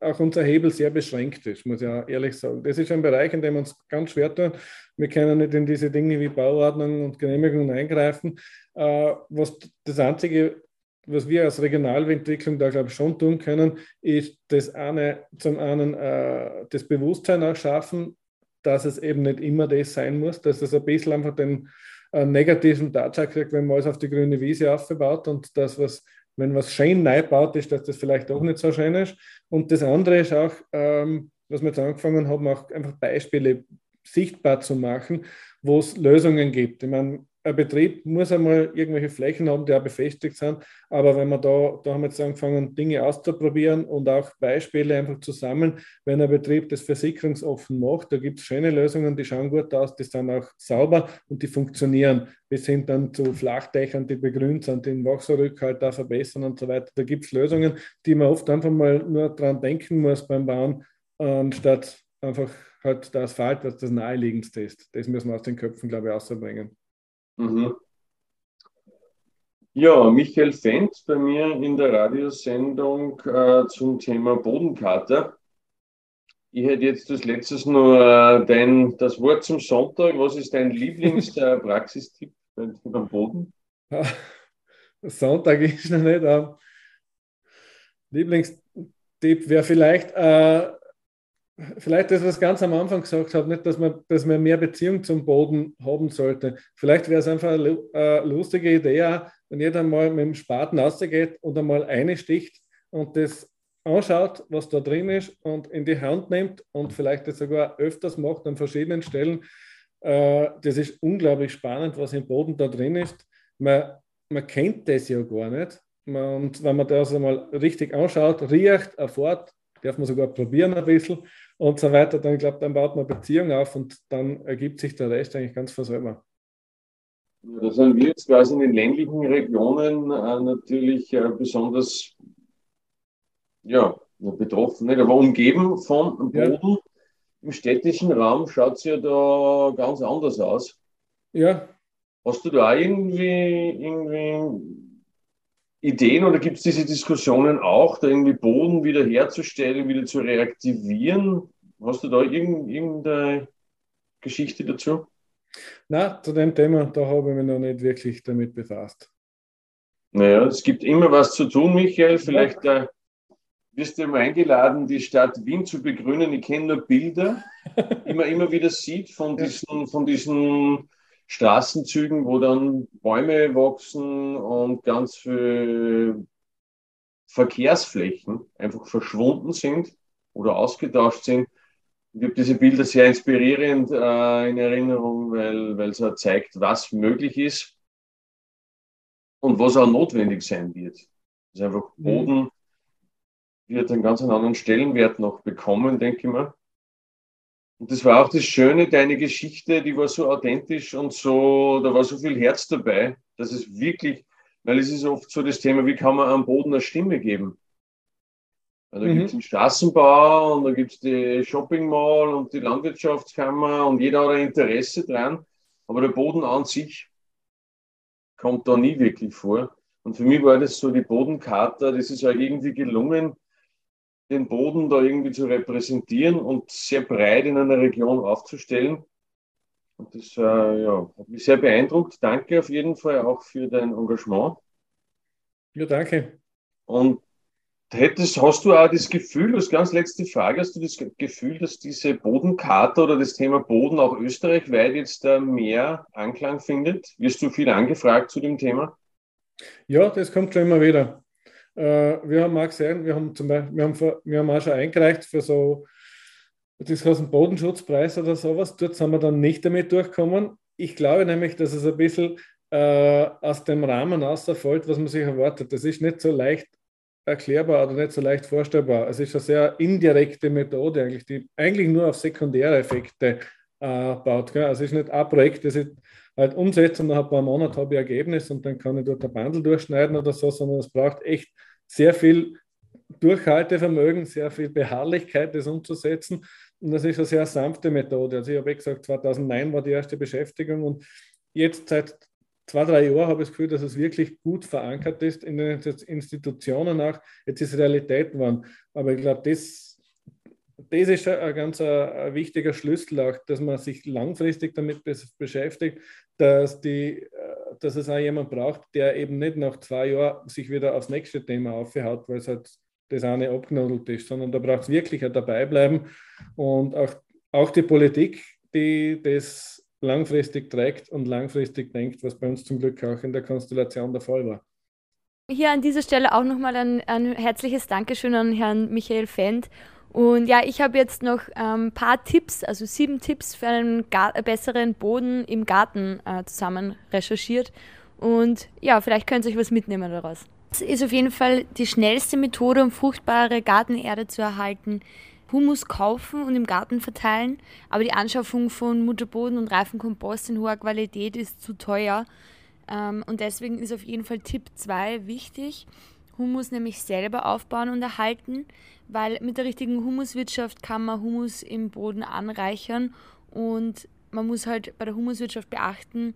auch unser Hebel sehr beschränkt ist, muss ich auch ehrlich sagen. Das ist ein Bereich, in dem wir uns ganz schwer tun. Wir können nicht in diese Dinge wie Bauordnung und Genehmigung eingreifen. Äh, was das Einzige, was wir als Regionalentwicklung da, glaube ich, schon tun können, ist das eine, zum einen äh, das Bewusstsein auch schaffen, dass es eben nicht immer das sein muss, dass es ein bisschen einfach den einen negativen Tatsache kriegt, wenn man alles auf die grüne Wiese aufbaut und das, was, wenn was schön neu baut ist, dass das vielleicht auch nicht so schön ist. Und das andere ist auch, ähm, was wir jetzt angefangen haben, auch einfach Beispiele sichtbar zu machen, wo es Lösungen gibt. Ich meine, ein Betrieb muss einmal irgendwelche Flächen haben, die auch befestigt sind. Aber wenn man da, da haben wir jetzt angefangen, Dinge auszuprobieren und auch Beispiele einfach zu sammeln, wenn ein Betrieb das versicherungsoffen macht, da gibt es schöne Lösungen, die schauen gut aus, die sind auch sauber und die funktionieren. Wir sind dann zu Flachdächern, die begrünt sind, den Wasserrückhalt da verbessern und so weiter. Da gibt es Lösungen, die man oft einfach mal nur dran denken muss beim Bauen, anstatt einfach halt der Asphalt, was das naheliegendste ist. Das müssen wir aus den Köpfen, glaube ich, auszubringen. Mhm. Ja, Michael Fendt bei mir in der Radiosendung äh, zum Thema Bodenkarte. Ich hätte jetzt als letztes nur äh, dein, das Wort zum Sonntag. Was ist dein Lieblingspraxistipp äh, beim Boden? Sonntag ist noch nicht. Äh, Lieblingstipp wäre vielleicht äh, vielleicht das, was ganz am Anfang gesagt habe, nicht, dass man, dass man mehr Beziehung zum Boden haben sollte. Vielleicht wäre es einfach eine, eine lustige Idee, wenn jeder mal mit dem Spaten rausgeht und einmal eine sticht und das anschaut, was da drin ist und in die Hand nimmt und vielleicht das sogar öfters macht an verschiedenen Stellen. Äh, das ist unglaublich spannend, was im Boden da drin ist. Man, man kennt das ja gar nicht. Und wenn man das einmal richtig anschaut, riecht, erfährt, darf man sogar probieren ein bisschen und so weiter, dann glaube dann baut man Beziehung auf und dann ergibt sich der Rest eigentlich ganz von selber. Ja, da sind wir jetzt quasi in den ländlichen Regionen äh, natürlich äh, besonders ja, betroffen, nicht? aber umgeben von Boden. Ja. Im städtischen Raum schaut es ja da ganz anders aus. Ja. Hast du da irgendwie, irgendwie Ideen oder gibt es diese Diskussionen auch, da irgendwie Boden wiederherzustellen, wieder zu reaktivieren? Hast du da irgendeine Geschichte dazu? Na, zu dem Thema, da habe ich mich noch nicht wirklich damit befasst. Naja, es gibt immer was zu tun, Michael. Vielleicht äh, wirst du immer eingeladen, die Stadt Wien zu begrünen. Ich kenne nur Bilder, die man immer wieder sieht von diesen, von diesen Straßenzügen, wo dann Bäume wachsen und ganz viele Verkehrsflächen einfach verschwunden sind oder ausgetauscht sind. Ich habe diese Bilder sehr inspirierend äh, in Erinnerung, weil, weil es halt zeigt, was möglich ist und was auch notwendig sein wird. Also einfach mhm. Boden wird einen ganz anderen Stellenwert noch bekommen, denke ich mal. Und das war auch das Schöne, deine Geschichte, die war so authentisch und so, da war so viel Herz dabei, dass es wirklich, weil es ist oft so das Thema, wie kann man am Boden eine Stimme geben? Da mhm. gibt es den Straßenbau und da gibt es die Shopping Mall und die Landwirtschaftskammer und jeder hat ein Interesse dran, aber der Boden an sich kommt da nie wirklich vor. Und für mich war das so die Bodenkarte, das ist auch irgendwie gelungen, den Boden da irgendwie zu repräsentieren und sehr breit in einer Region aufzustellen. Und das äh, ja, hat mich sehr beeindruckt. Danke auf jeden Fall auch für dein Engagement. Ja, danke. Und hättest, hast du auch das Gefühl, das ganz letzte Frage, hast du das Gefühl, dass diese Bodenkarte oder das Thema Boden auch österreichweit jetzt äh, mehr Anklang findet? Wirst du viel angefragt zu dem Thema? Ja, das kommt schon immer wieder. Äh, wir haben auch gesehen, wir haben, zum Beispiel, wir haben, wir haben auch schon eingereicht für so das heißt ein Bodenschutzpreis oder sowas. Dort sind wir dann nicht damit durchgekommen. Ich glaube nämlich, dass es ein bisschen äh, aus dem Rahmen außerfällt, was man sich erwartet. Das ist nicht so leicht erklärbar oder nicht so leicht vorstellbar. Es ist eine sehr indirekte Methode eigentlich, die eigentlich nur auf sekundäre Effekte äh, baut. Gell? Also es ist nicht ein Projekt, das ich halt umsetze und nach ein paar Monaten habe ich Ergebnis und dann kann ich dort ein Bundle durchschneiden oder so, sondern es braucht echt sehr viel Durchhaltevermögen, sehr viel Beharrlichkeit, das umzusetzen. Und das ist eine sehr sanfte Methode. Also ich habe gesagt, 2009 war die erste Beschäftigung und jetzt seit zwei, drei Jahren habe ich das Gefühl, dass es wirklich gut verankert ist in den Institutionen auch. Jetzt ist Realität geworden. Aber ich glaube, das, das ist ein ganz ein, ein wichtiger Schlüssel auch, dass man sich langfristig damit beschäftigt, dass, die, äh, dass es auch jemand braucht, der eben nicht nach zwei Jahren sich wieder aufs nächste Thema aufhaut, weil es halt das eine abgenudelt ist, sondern da braucht es wirklich ein Dabeibleiben und auch, auch die Politik, die das langfristig trägt und langfristig denkt, was bei uns zum Glück auch in der Konstellation der Fall war. Hier an dieser Stelle auch nochmal ein, ein herzliches Dankeschön an Herrn Michael Fendt. Und ja, ich habe jetzt noch ein ähm, paar Tipps, also sieben Tipps für einen besseren Boden im Garten äh, zusammen recherchiert. Und ja, vielleicht könnt ihr euch was mitnehmen daraus. Das ist auf jeden Fall die schnellste Methode, um fruchtbare Gartenerde zu erhalten. Humus kaufen und im Garten verteilen, aber die Anschaffung von Mutterboden und reifen Kompost in hoher Qualität ist zu teuer. Ähm, und deswegen ist auf jeden Fall Tipp 2 wichtig. Humus nämlich selber aufbauen und erhalten, weil mit der richtigen Humuswirtschaft kann man Humus im Boden anreichern und man muss halt bei der Humuswirtschaft beachten,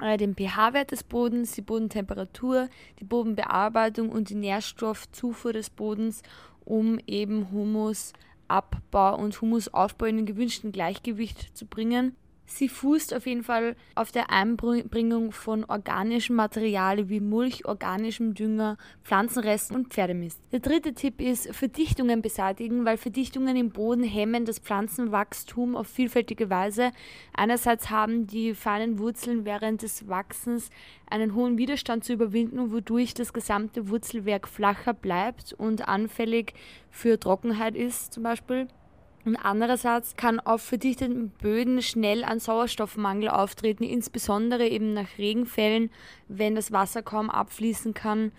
äh, den pH-Wert des Bodens, die Bodentemperatur, die Bodenbearbeitung und die Nährstoffzufuhr des Bodens, um eben Humusabbau und Humusaufbau in den gewünschten Gleichgewicht zu bringen. Sie fußt auf jeden Fall auf der Einbringung von organischem Material wie Mulch, organischem Dünger, Pflanzenresten und Pferdemist. Der dritte Tipp ist Verdichtungen beseitigen, weil Verdichtungen im Boden hemmen das Pflanzenwachstum auf vielfältige Weise. Einerseits haben die feinen Wurzeln während des Wachsens einen hohen Widerstand zu überwinden, wodurch das gesamte Wurzelwerk flacher bleibt und anfällig für Trockenheit ist zum Beispiel. Und andererseits kann auf verdichteten Böden schnell ein Sauerstoffmangel auftreten, insbesondere eben nach Regenfällen, wenn das Wasser kaum abfließen kann.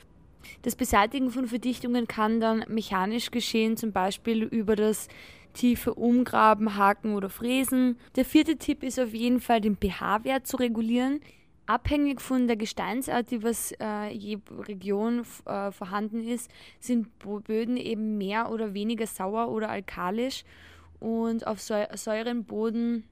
Das Beseitigen von Verdichtungen kann dann mechanisch geschehen, zum Beispiel über das tiefe Umgraben, Haken oder Fräsen. Der vierte Tipp ist auf jeden Fall den pH-Wert zu regulieren. Abhängig von der Gesteinsart, die was äh, je Region äh, vorhanden ist, sind Böden eben mehr oder weniger sauer oder alkalisch. Und auf säuren Boden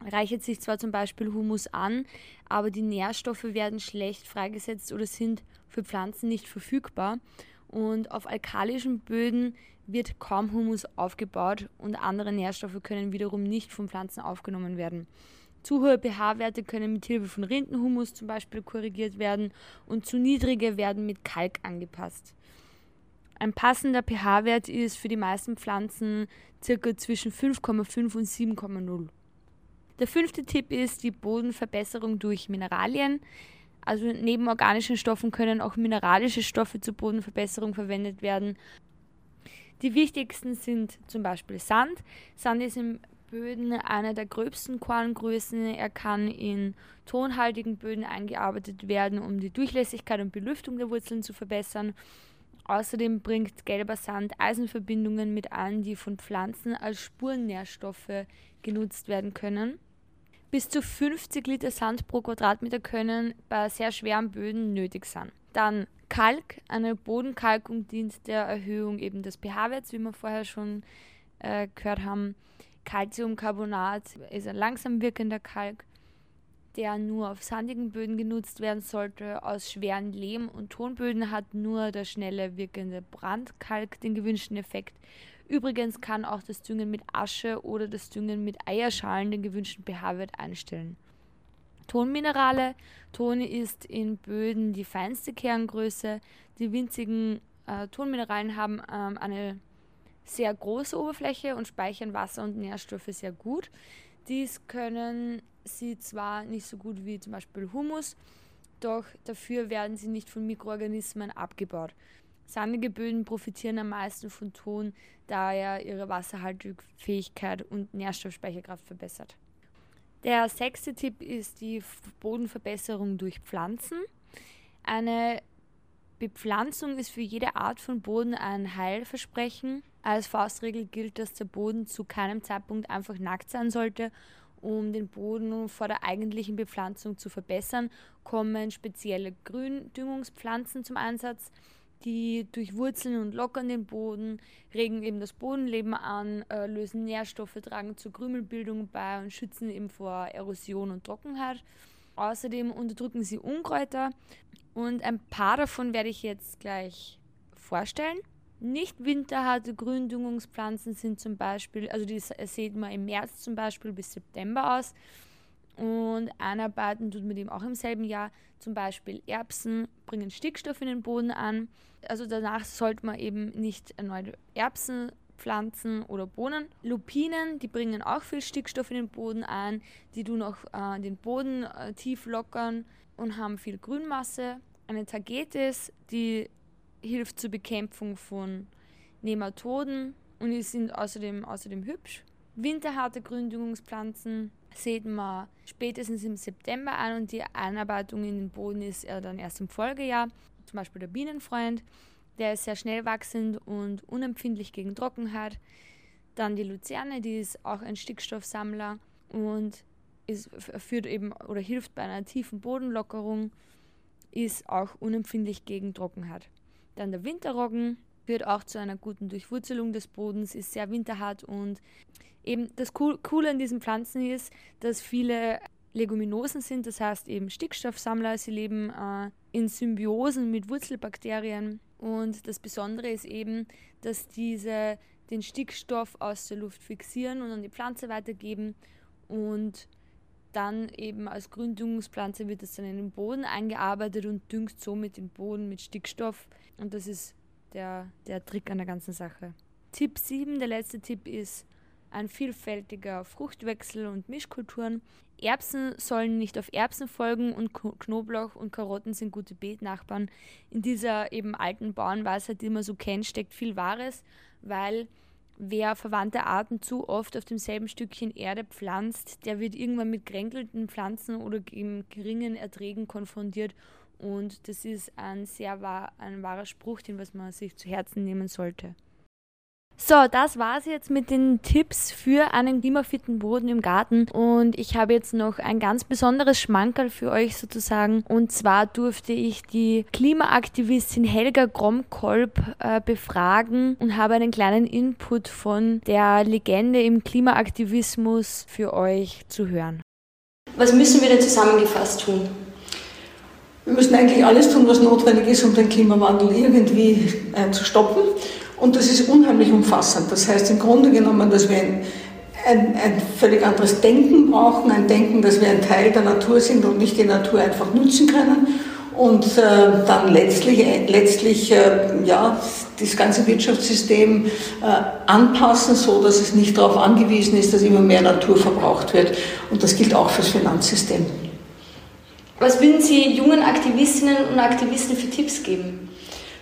reichert sich zwar zum Beispiel Humus an, aber die Nährstoffe werden schlecht freigesetzt oder sind für Pflanzen nicht verfügbar. Und auf alkalischen Böden wird kaum Humus aufgebaut und andere Nährstoffe können wiederum nicht von Pflanzen aufgenommen werden. Zu hohe pH-Werte können mit Hilfe von Rindenhumus zum Beispiel korrigiert werden und zu niedrige werden mit Kalk angepasst. Ein passender pH-Wert ist für die meisten Pflanzen circa zwischen 5,5 und 7,0. Der fünfte Tipp ist die Bodenverbesserung durch Mineralien. Also neben organischen Stoffen können auch mineralische Stoffe zur Bodenverbesserung verwendet werden. Die wichtigsten sind zum Beispiel Sand. Sand ist im Böden eine der gröbsten Korngrößen. Er kann in tonhaltigen Böden eingearbeitet werden, um die Durchlässigkeit und Belüftung der Wurzeln zu verbessern. Außerdem bringt gelber Sand Eisenverbindungen mit ein, die von Pflanzen als Spurennährstoffe genutzt werden können. Bis zu 50 Liter Sand pro Quadratmeter können bei sehr schweren Böden nötig sein. Dann Kalk. Eine Bodenkalkung dient der Erhöhung eben des pH-Werts, wie wir vorher schon äh, gehört haben. Calciumcarbonat ist ein langsam wirkender Kalk der nur auf sandigen Böden genutzt werden sollte. Aus schweren Lehm- und Tonböden hat nur der schnelle wirkende Brandkalk den gewünschten Effekt. Übrigens kann auch das Düngen mit Asche oder das Düngen mit Eierschalen den gewünschten pH-Wert einstellen. Tonminerale. Ton ist in Böden die feinste Kerngröße. Die winzigen äh, Tonmineralen haben ähm, eine sehr große Oberfläche und speichern Wasser und Nährstoffe sehr gut. Dies können sie zwar nicht so gut wie zum Beispiel Humus, doch dafür werden sie nicht von Mikroorganismen abgebaut. Sandige Böden profitieren am meisten von Ton, da er ihre Wasserhaltfähigkeit und Nährstoffspeicherkraft verbessert. Der sechste Tipp ist die Bodenverbesserung durch Pflanzen. Eine Bepflanzung ist für jede Art von Boden ein Heilversprechen. Als Faustregel gilt, dass der Boden zu keinem Zeitpunkt einfach nackt sein sollte. Um den Boden vor der eigentlichen Bepflanzung zu verbessern, kommen spezielle Gründüngungspflanzen zum Einsatz die durchwurzeln und lockern den Boden, regen eben das Bodenleben an, äh, lösen Nährstoffe, tragen zur Krümelbildung bei und schützen eben vor Erosion und Trockenheit. Außerdem unterdrücken sie Unkräuter und ein paar davon werde ich jetzt gleich vorstellen. Nicht winterharte Gründüngungspflanzen sind zum Beispiel, also die sieht man im März zum Beispiel bis September aus. Und einarbeiten tut man dem auch im selben Jahr. Zum Beispiel Erbsen bringen Stickstoff in den Boden an. Also danach sollte man eben nicht erneut Erbsen pflanzen oder Bohnen. Lupinen, die bringen auch viel Stickstoff in den Boden ein. Die tun auch äh, den Boden äh, tief lockern und haben viel Grünmasse. Eine Tagetes, die hilft zur Bekämpfung von Nematoden und die sind außerdem, außerdem hübsch. Winterharte Gründüngungspflanzen sieht man spätestens im September an und die Einarbeitung in den Boden ist dann erst im Folgejahr. Zum Beispiel der Bienenfreund, der ist sehr schnell wachsend und unempfindlich gegen Trockenheit. Dann die Luzerne, die ist auch ein Stickstoffsammler und ist, führt eben oder hilft bei einer tiefen Bodenlockerung, ist auch unempfindlich gegen Trockenheit. Dann der Winterroggen führt auch zu einer guten Durchwurzelung des Bodens, ist sehr winterhart und eben das Coole an diesen Pflanzen ist, dass viele Leguminosen sind, das heißt eben Stickstoffsammler. Sie leben äh, in Symbiosen mit Wurzelbakterien. Und das Besondere ist eben, dass diese den Stickstoff aus der Luft fixieren und an die Pflanze weitergeben. Und dann eben als Gründüngungspflanze wird es dann in den Boden eingearbeitet und düngt somit den Boden mit Stickstoff. Und das ist der, der Trick an der ganzen Sache. Tipp 7, der letzte Tipp ist, ein vielfältiger Fruchtwechsel und Mischkulturen. Erbsen sollen nicht auf Erbsen folgen und Knoblauch und Karotten sind gute Beetnachbarn. In dieser eben alten Bauernweisheit, die man so kennt, steckt viel Wahres, weil wer verwandte Arten zu oft auf demselben Stückchen Erde pflanzt, der wird irgendwann mit kränkelten Pflanzen oder geringen Erträgen konfrontiert. Und das ist ein sehr wahr, ein wahrer Spruch, den was man sich zu Herzen nehmen sollte. So, das war's jetzt mit den Tipps für einen klimafitten Boden im Garten. Und ich habe jetzt noch ein ganz besonderes Schmankerl für euch sozusagen. Und zwar durfte ich die Klimaaktivistin Helga Gromkolb äh, befragen und habe einen kleinen Input von der Legende im Klimaaktivismus für euch zu hören. Was müssen wir denn zusammengefasst tun? Wir müssen eigentlich alles tun, was notwendig ist, um den Klimawandel irgendwie äh, zu stoppen. Und das ist unheimlich umfassend. Das heißt im Grunde genommen, dass wir ein, ein, ein, völlig anderes Denken brauchen, ein Denken, dass wir ein Teil der Natur sind und nicht die Natur einfach nützen können. Und äh, dann letztlich, äh, letztlich äh, ja, das ganze Wirtschaftssystem äh, anpassen, so dass es nicht darauf angewiesen ist, dass immer mehr Natur verbraucht wird. Und das gilt auch fürs Finanzsystem. Was würden Sie jungen Aktivistinnen und Aktivisten für Tipps geben?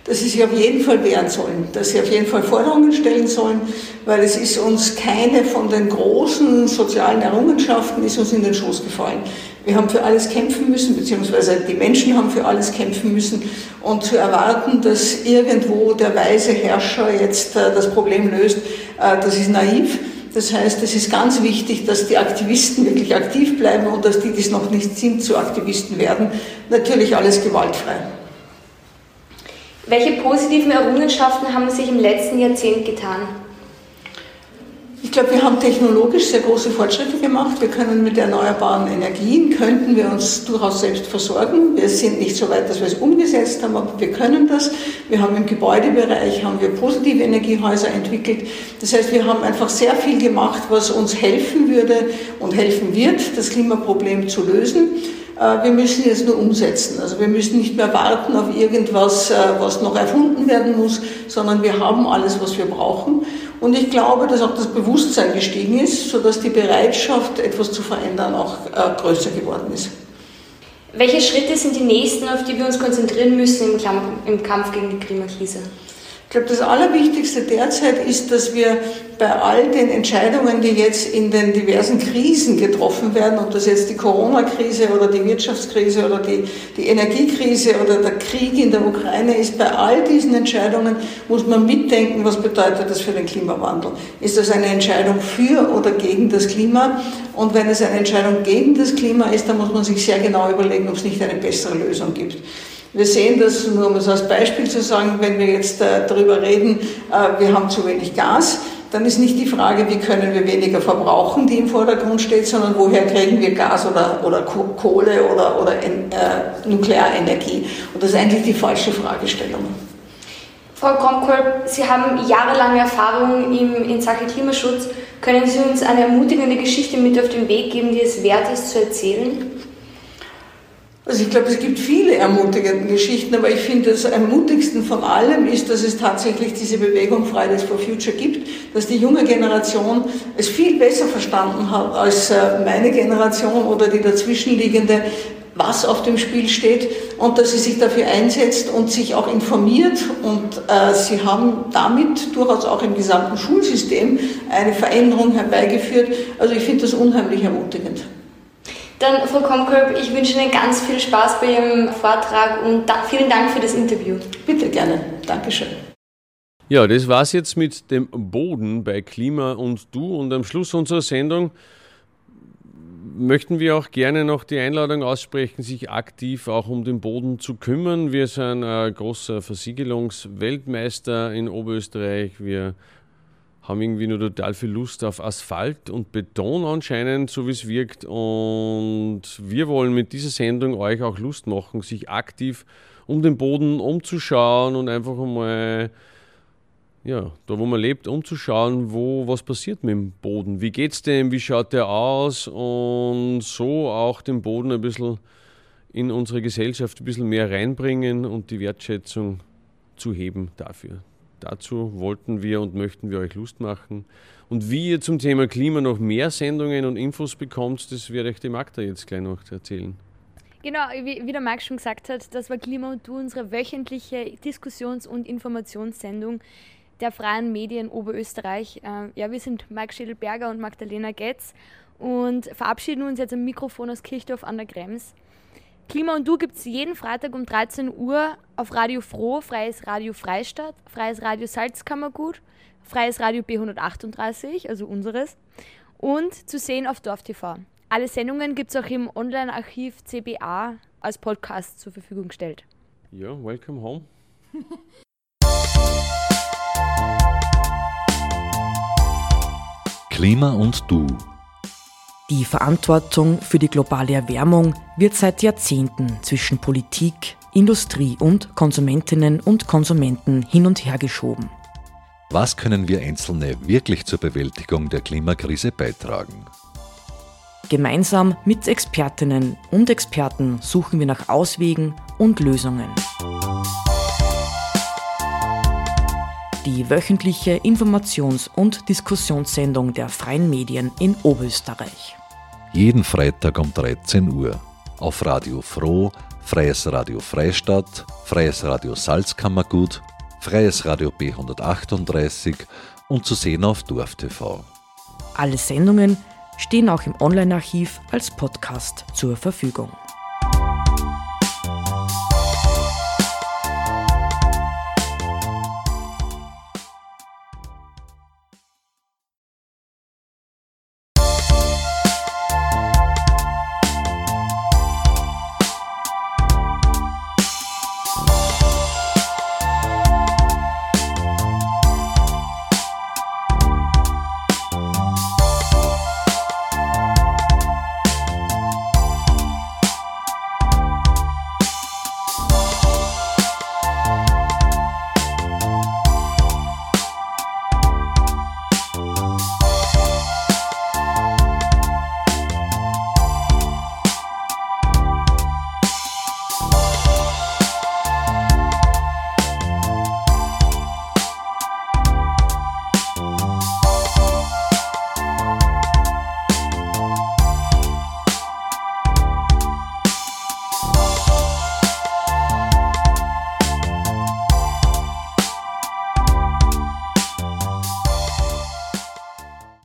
Dass sie sich auf jeden Fall wehren sollen, dass sie auf jeden Fall Forderungen stellen sollen, weil es ist uns keine von den großen sozialen Errungenschaften ist uns in den Schoß gefallen. Wir haben für alles kämpfen müssen, beziehungsweise die Menschen haben für alles kämpfen müssen. Und zu erwarten, dass irgendwo der weise Herrscher jetzt äh, das Problem löst, äh, das ist naiv. Das heißt, es ist ganz wichtig, dass die Aktivisten wirklich aktiv bleiben und dass die, die es noch nicht sind, zu Aktivisten werden. Natürlich alles gewaltfrei. Welche positiven Errungenschaften haben sich im letzten Jahrzehnt getan? Ich glaube, wir haben technologisch sehr große Fortschritte gemacht. Wir können mit erneuerbaren Energien, könnten wir uns durchaus selbst versorgen. Wir sind nicht so weit, dass wir es umgesetzt haben, aber wir können das. Wir haben im Gebäudebereich, haben wir positive Energiehäuser entwickelt. Das heißt, wir haben einfach sehr viel gemacht, was uns helfen würde und helfen wird, das Klimaproblem zu lösen. Äh, wir müssen jetzt nur umsetzen. Also wir müssen nicht mehr warten auf irgendwas, äh, was noch erfunden werden muss, sondern wir haben alles, was wir brauchen. Und ich glaube, dass auch das Bewusstsein gestiegen ist, sodass die Bereitschaft, etwas zu verändern, auch äh, größer geworden ist. Welche Schritte sind die nächsten, auf die wir uns konzentrieren müssen im Kampf gegen die Klimakrise? Ich glaube, das Allerwichtigste derzeit ist, dass wir bei all den Entscheidungen, die jetzt in den diversen Krisen getroffen werden, ob das jetzt die Corona-Krise oder die Wirtschaftskrise oder die, die Energiekrise oder der Krieg in der Ukraine ist, bei all diesen Entscheidungen muss man mitdenken, was bedeutet das für den Klimawandel. Ist das eine Entscheidung für oder gegen das Klima? Und wenn es eine Entscheidung gegen das Klima ist, dann muss man sich sehr genau überlegen, ob es nicht eine bessere Lösung gibt. Wir sehen das, nur um es als Beispiel zu sagen, wenn wir jetzt äh, darüber reden, äh, wir haben zu wenig Gas, dann ist nicht die Frage, wie können wir weniger verbrauchen, die im Vordergrund steht, sondern woher kriegen wir Gas oder, oder Kohle oder, oder äh, Nuklearenergie. Und das ist eigentlich die falsche Fragestellung. Frau Kromkolb, Sie haben jahrelange Erfahrung im, in Sachen Klimaschutz. Können Sie uns eine ermutigende Geschichte mit auf den Weg geben, die es wert ist zu erzählen? Also ich glaube, es gibt viele ermutigende Geschichten, aber ich finde, das ermutigsten von allem ist, dass es tatsächlich diese Bewegung Fridays for Future gibt, dass die junge Generation es viel besser verstanden hat als äh, meine Generation oder die dazwischenliegende, was auf dem Spiel steht und dass sie sich dafür einsetzt und sich auch informiert und äh, sie haben damit durchaus auch im gesamten Schulsystem eine Veränderung herbeigeführt. Also ich finde das unheimlich ermutigend. Dann, Frau Komkolb, ich wünsche Ihnen ganz viel Spaß bei Ihrem Vortrag und da, vielen Dank für das Interview. Bitte gerne. Dankeschön. Ja, das war's jetzt mit dem Boden bei Klima und Du. Und am Schluss unserer Sendung möchten wir auch gerne noch die Einladung aussprechen, sich aktiv auch um den Boden zu kümmern. Wir sind ein großer Versiegelungsweltmeister in Oberösterreich. Wir haben irgendwie nur total viel Lust auf Asphalt und Beton anscheinend, so wie es wirkt. Und wir wollen mit dieser Sendung euch auch Lust machen, sich aktiv um den Boden umzuschauen und einfach einmal, ja, da wo man lebt, umzuschauen, wo was passiert mit dem Boden. Wie geht's dem? Wie schaut der aus? Und so auch den Boden ein bisschen in unsere Gesellschaft ein bisschen mehr reinbringen und die Wertschätzung zu heben dafür. Dazu wollten wir und möchten wir euch Lust machen. Und wie ihr zum Thema Klima noch mehr Sendungen und Infos bekommt, das werde ich dem Magda jetzt gleich noch erzählen. Genau, wie, wie der Marc schon gesagt hat, das war Klima und Du, unsere wöchentliche Diskussions- und Informationssendung der freien Medien Oberösterreich. Äh, ja, wir sind Marc Schädelberger und Magdalena Getz und verabschieden uns jetzt am Mikrofon aus Kirchdorf an der Krems. Klima und Du gibt es jeden Freitag um 13 Uhr auf Radio Froh, Freies Radio Freistadt, Freies Radio Salzkammergut, Freies Radio B138, also unseres, und zu sehen auf Dorf TV. Alle Sendungen gibt es auch im Online-Archiv CBA als Podcast zur Verfügung gestellt. Ja, welcome home. Klima und Du die Verantwortung für die globale Erwärmung wird seit Jahrzehnten zwischen Politik, Industrie und Konsumentinnen und Konsumenten hin und her geschoben. Was können wir Einzelne wirklich zur Bewältigung der Klimakrise beitragen? Gemeinsam mit Expertinnen und Experten suchen wir nach Auswegen und Lösungen. Die wöchentliche Informations- und Diskussionssendung der freien Medien in Oberösterreich jeden Freitag um 13 Uhr auf Radio Froh, Freies Radio Freistadt, Freies Radio Salzkammergut, Freies Radio B138 und zu sehen auf Dorf TV. Alle Sendungen stehen auch im Online-Archiv als Podcast zur Verfügung.